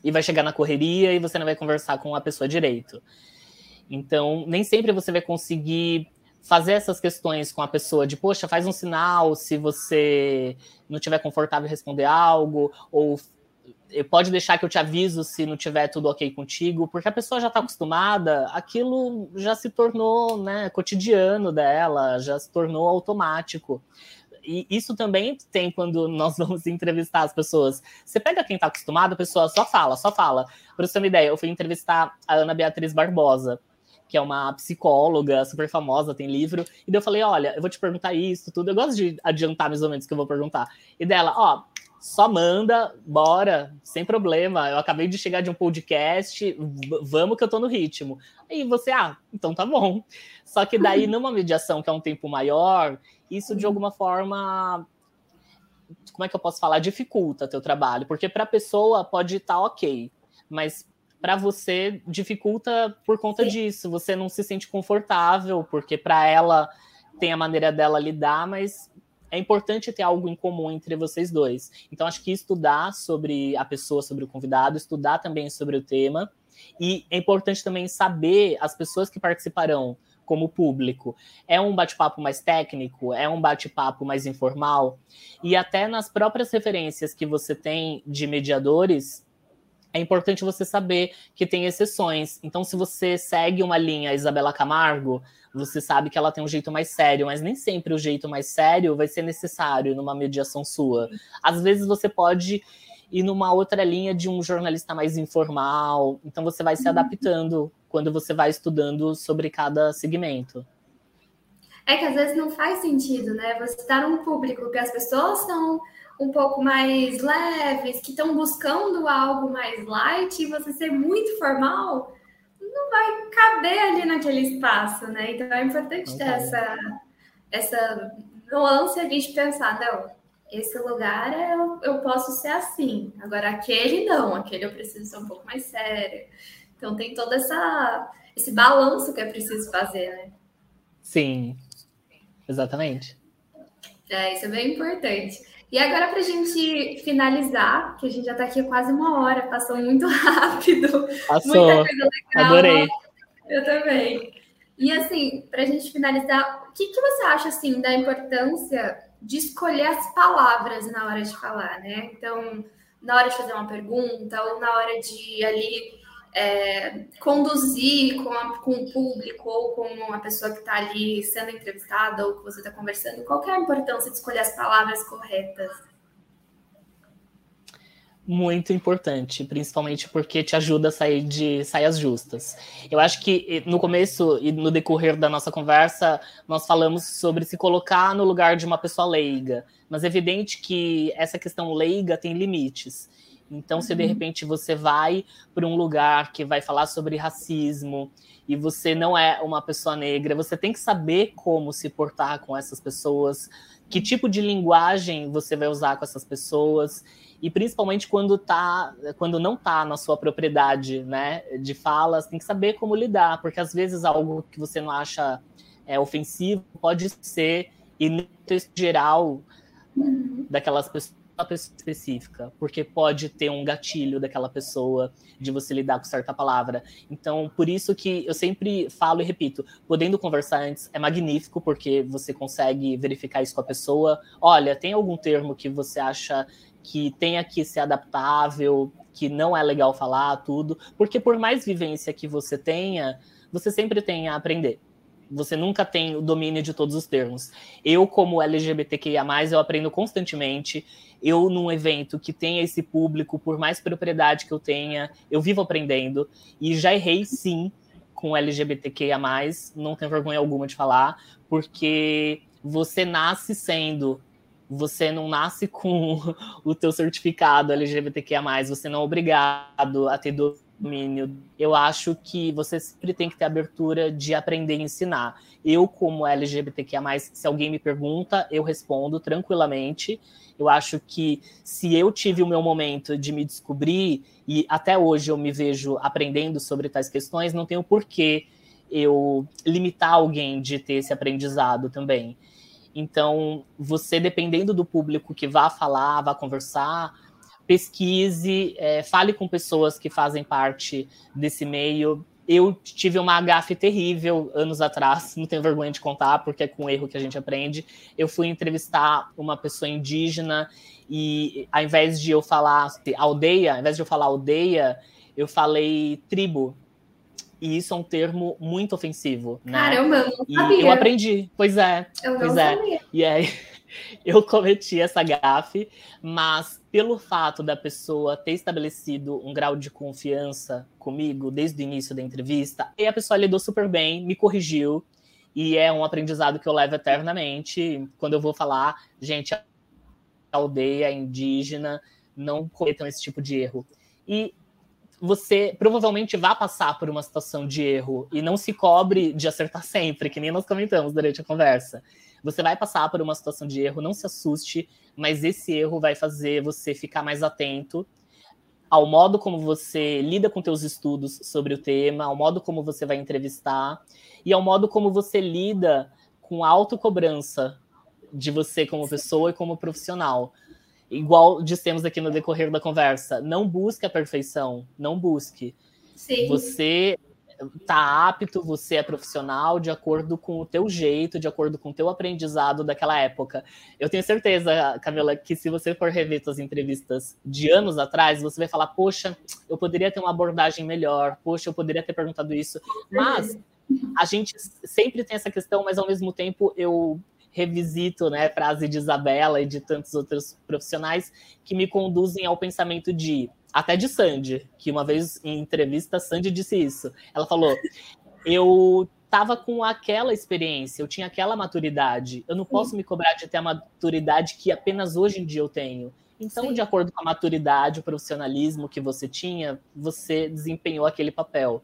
E vai chegar na correria e você não vai conversar com a pessoa direito. Então, nem sempre você vai conseguir fazer essas questões com a pessoa de, poxa, faz um sinal se você não tiver confortável em responder algo, ou pode deixar que eu te aviso se não tiver tudo ok contigo, porque a pessoa já está acostumada, aquilo já se tornou né, cotidiano dela, já se tornou automático. E isso também tem quando [LAUGHS] nós vamos entrevistar as pessoas. Você pega quem está acostumado, a pessoa só fala, só fala. Para você ter uma ideia, eu fui entrevistar a Ana Beatriz Barbosa que é uma psicóloga super famosa, tem livro. E daí eu falei: olha, eu vou te perguntar isso, tudo. Eu gosto de adiantar mais ou menos o que eu vou perguntar. E dela, ó, só manda, bora, sem problema. Eu acabei de chegar de um podcast, vamos que eu tô no ritmo. Aí você, ah, então tá bom. Só que daí, [LAUGHS] numa mediação que é um tempo maior, isso de alguma forma. Como é que eu posso falar? Dificulta teu trabalho, porque para a pessoa pode estar tá ok, mas para você dificulta por conta Sim. disso. Você não se sente confortável, porque para ela tem a maneira dela lidar, mas é importante ter algo em comum entre vocês dois. Então, acho que estudar sobre a pessoa, sobre o convidado, estudar também sobre o tema. E é importante também saber as pessoas que participarão como público. É um bate-papo mais técnico? É um bate-papo mais informal? E até nas próprias referências que você tem de mediadores, é importante você saber que tem exceções. Então, se você segue uma linha Isabela Camargo, você sabe que ela tem um jeito mais sério, mas nem sempre o jeito mais sério vai ser necessário numa mediação sua. Às vezes você pode ir numa outra linha de um jornalista mais informal, então você vai se adaptando quando você vai estudando sobre cada segmento. É que às vezes não faz sentido, né? Você está num público que as pessoas são um pouco mais leves, que estão buscando algo mais light, e você ser muito formal, não vai caber ali naquele espaço, né? Então é importante okay. ter essa, essa nuance a gente pensar, não, esse lugar é, eu posso ser assim, agora aquele não, aquele eu preciso ser um pouco mais sério. Então tem todo essa, esse balanço que é preciso fazer, né? Sim, exatamente. É, isso é bem importante. E agora, para a gente finalizar, que a gente já está aqui quase uma hora, passou muito [LAUGHS] rápido. Passou. Muita coisa legal. Adorei. Eu também. E assim, para a gente finalizar, o que, que você acha assim da importância de escolher as palavras na hora de falar, né? Então, na hora de fazer uma pergunta ou na hora de ali é, conduzir com, a, com o público ou com uma pessoa que está ali sendo entrevistada ou que você está conversando, qual é a importância de escolher as palavras corretas? Muito importante, principalmente porque te ajuda a sair de saias justas. Eu acho que no começo e no decorrer da nossa conversa, nós falamos sobre se colocar no lugar de uma pessoa leiga, mas é evidente que essa questão leiga tem limites. Então, se de uhum. repente você vai para um lugar que vai falar sobre racismo e você não é uma pessoa negra, você tem que saber como se portar com essas pessoas, que tipo de linguagem você vai usar com essas pessoas e principalmente quando tá, quando não está na sua propriedade, né, de fala, você tem que saber como lidar, porque às vezes algo que você não acha é, ofensivo pode ser e no geral uhum. daquelas pessoas uma pessoa específica, porque pode ter um gatilho daquela pessoa de você lidar com certa palavra. Então, por isso que eu sempre falo e repito, podendo conversar antes é magnífico, porque você consegue verificar isso com a pessoa. Olha, tem algum termo que você acha que tenha que ser adaptável, que não é legal falar, tudo, porque por mais vivência que você tenha, você sempre tem a aprender você nunca tem o domínio de todos os termos. Eu, como LGBTQIA, eu aprendo constantemente. Eu, num evento que tenha esse público, por mais propriedade que eu tenha, eu vivo aprendendo. E já errei sim com LGBTQIA, não tenho vergonha alguma de falar, porque você nasce sendo você não nasce com [LAUGHS] o teu certificado LGBTQIA+, você não é obrigado a ter domínio. Eu acho que você sempre tem que ter abertura de aprender e ensinar. Eu, como LGBTQIA, se alguém me pergunta, eu respondo tranquilamente. Eu acho que se eu tive o meu momento de me descobrir, e até hoje eu me vejo aprendendo sobre tais questões, não tenho porquê eu limitar alguém de ter esse aprendizado também. Então, você, dependendo do público que vá falar, vá conversar, pesquise, é, fale com pessoas que fazem parte desse meio. Eu tive uma gafe terrível anos atrás, não tenho vergonha de contar, porque é com erro que a gente aprende. Eu fui entrevistar uma pessoa indígena e, ao invés de eu falar aldeia, ao invés de eu falar aldeia, eu falei tribo. E isso é um termo muito ofensivo, né? Caramba, eu não sabia. E eu aprendi, pois é. Eu pois não é. sabia. E aí, [LAUGHS] eu cometi essa gafe, mas pelo fato da pessoa ter estabelecido um grau de confiança comigo desde o início da entrevista, e a pessoa lidou super bem, me corrigiu, e é um aprendizado que eu levo eternamente. Quando eu vou falar, gente, aldeia indígena não cometam esse tipo de erro. E você provavelmente vai passar por uma situação de erro e não se cobre de acertar sempre, que nem nós comentamos durante a conversa. Você vai passar por uma situação de erro, não se assuste, mas esse erro vai fazer você ficar mais atento ao modo como você lida com teus estudos sobre o tema, ao modo como você vai entrevistar e ao modo como você lida com a autocobrança de você como pessoa e como profissional. Igual dissemos aqui no decorrer da conversa, não busque a perfeição, não busque. Sim. Você tá apto, você é profissional de acordo com o teu jeito, de acordo com o teu aprendizado daquela época. Eu tenho certeza, Camila, que se você for rever suas entrevistas de anos atrás, você vai falar, poxa, eu poderia ter uma abordagem melhor, poxa, eu poderia ter perguntado isso. Mas a gente sempre tem essa questão, mas ao mesmo tempo eu revisito né, frase de Isabela e de tantos outros profissionais que me conduzem ao pensamento de até de Sandy, que uma vez em entrevista Sandy disse isso. Ela falou: "Eu estava com aquela experiência, eu tinha aquela maturidade. Eu não posso me cobrar de ter a maturidade que apenas hoje em dia eu tenho. Então, Sim. de acordo com a maturidade, o profissionalismo que você tinha, você desempenhou aquele papel.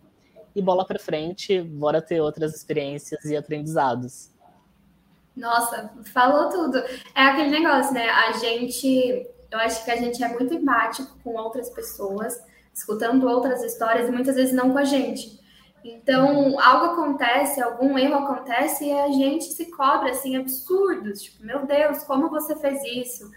E bola para frente, bora ter outras experiências e aprendizados. Nossa, falou tudo. É aquele negócio, né? A gente, eu acho que a gente é muito empático com outras pessoas, escutando outras histórias e muitas vezes não com a gente. Então, algo acontece, algum erro acontece e a gente se cobra assim absurdos, tipo, meu Deus, como você fez isso?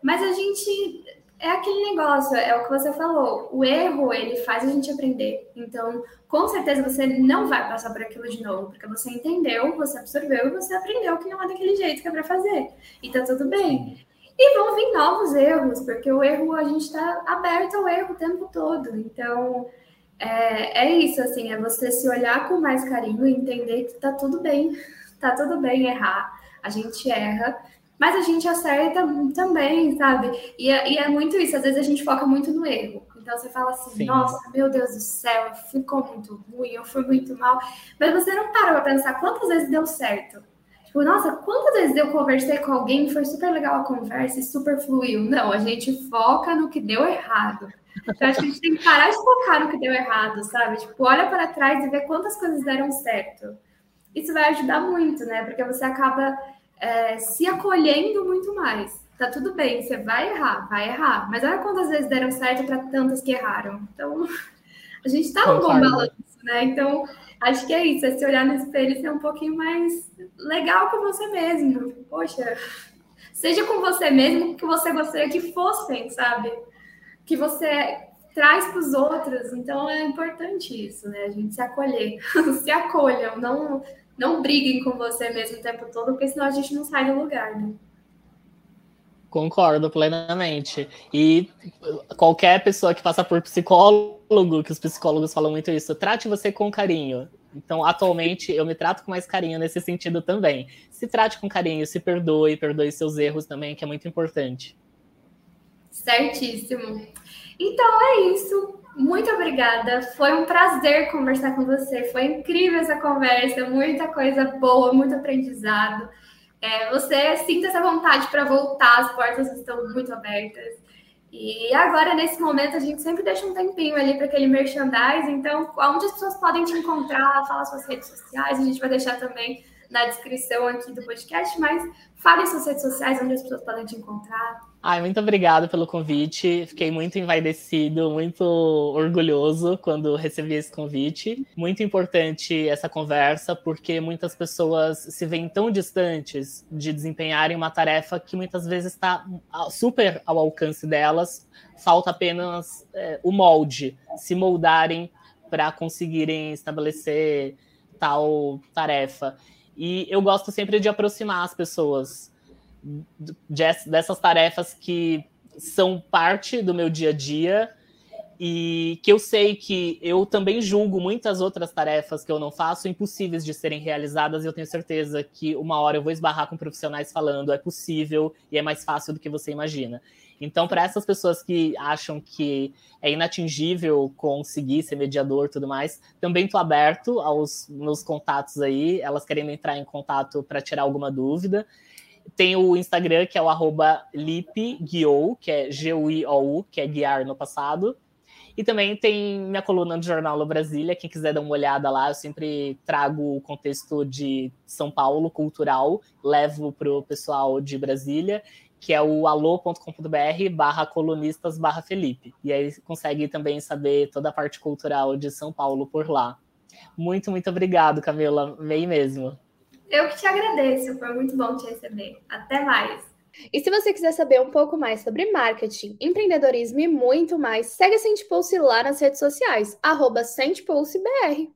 Mas a gente é aquele negócio, é o que você falou. O erro, ele faz a gente aprender. Então, com certeza você não vai passar por aquilo de novo, porque você entendeu, você absorveu e você aprendeu que não é daquele jeito que é para fazer. E tá tudo bem. E vão vir novos erros, porque o erro, a gente está aberto ao erro o tempo todo. Então, é, é isso, assim, é você se olhar com mais carinho e entender que tá tudo bem, [LAUGHS] tá tudo bem errar. A gente erra, mas a gente acerta também, sabe? E é, e é, muito isso, às vezes a gente foca muito no erro. Então você fala assim, Sim. nossa, meu Deus do céu, ficou muito ruim, eu fui muito mal. Mas você não para pra pensar quantas vezes deu certo. Tipo, nossa, quantas vezes eu conversei com alguém e foi super legal a conversa e super fluiu. Não, a gente foca no que deu errado. Então acho que a gente tem que parar de focar no que deu errado, sabe? Tipo, olha para trás e vê quantas coisas deram certo. Isso vai ajudar muito, né? Porque você acaba é, se acolhendo muito mais. Tá tudo bem, você vai errar, vai errar. Mas olha quantas vezes deram certo para tantas que erraram. Então, [LAUGHS] a gente tá no bom balanço, né? Então, acho que é isso, é se olhar no espelho e ser um pouquinho mais legal com você mesmo. Poxa, seja com você mesmo que você gostaria que fossem, sabe? Que você traz para os outros. Então é importante isso, né? A gente se acolher, [LAUGHS] se acolham, não não briguem com você mesmo o tempo todo, porque senão a gente não sai do lugar, né? Concordo plenamente. E qualquer pessoa que passa por psicólogo, que os psicólogos falam muito isso, trate você com carinho. Então, atualmente, eu me trato com mais carinho nesse sentido também. Se trate com carinho, se perdoe, perdoe seus erros também, que é muito importante. Certíssimo. Então é isso. Muito obrigada. Foi um prazer conversar com você. Foi incrível essa conversa, muita coisa boa, muito aprendizado. É, você sinta essa vontade para voltar, as portas estão muito abertas. E agora, nesse momento, a gente sempre deixa um tempinho ali para aquele merchandising. Então, onde as pessoas podem te encontrar, fala suas redes sociais, a gente vai deixar também na descrição aqui do podcast, mas fale suas redes sociais, onde as pessoas podem te encontrar. Ai, muito obrigada pelo convite. Fiquei muito envaidecido, muito orgulhoso quando recebi esse convite. Muito importante essa conversa, porque muitas pessoas se veem tão distantes de desempenharem uma tarefa que muitas vezes está super ao alcance delas. Falta apenas é, o molde, se moldarem para conseguirem estabelecer tal tarefa. E eu gosto sempre de aproximar as pessoas dessas tarefas que são parte do meu dia a dia e que eu sei que eu também julgo muitas outras tarefas que eu não faço impossíveis de serem realizadas e eu tenho certeza que uma hora eu vou esbarrar com profissionais falando é possível e é mais fácil do que você imagina. Então, para essas pessoas que acham que é inatingível conseguir ser mediador e tudo mais, também estou aberto aos meus contatos aí. Elas querem entrar em contato para tirar alguma dúvida. Tem o Instagram, que é o arroba lipguiou, que é G-U-I-O-U, que é guiar no passado. E também tem minha coluna do Jornal Brasília, quem quiser dar uma olhada lá, eu sempre trago o contexto de São Paulo, cultural, levo para o pessoal de Brasília, que é o alô.com.br barra colunistas barra Felipe. E aí consegue também saber toda a parte cultural de São Paulo por lá. Muito, muito obrigado, Camila. Vem mesmo. Eu que te agradeço, foi muito bom te receber. Até mais. E se você quiser saber um pouco mais sobre marketing, empreendedorismo e muito mais, segue a Sente Pulse lá nas redes sociais, arroba SentePulseBR.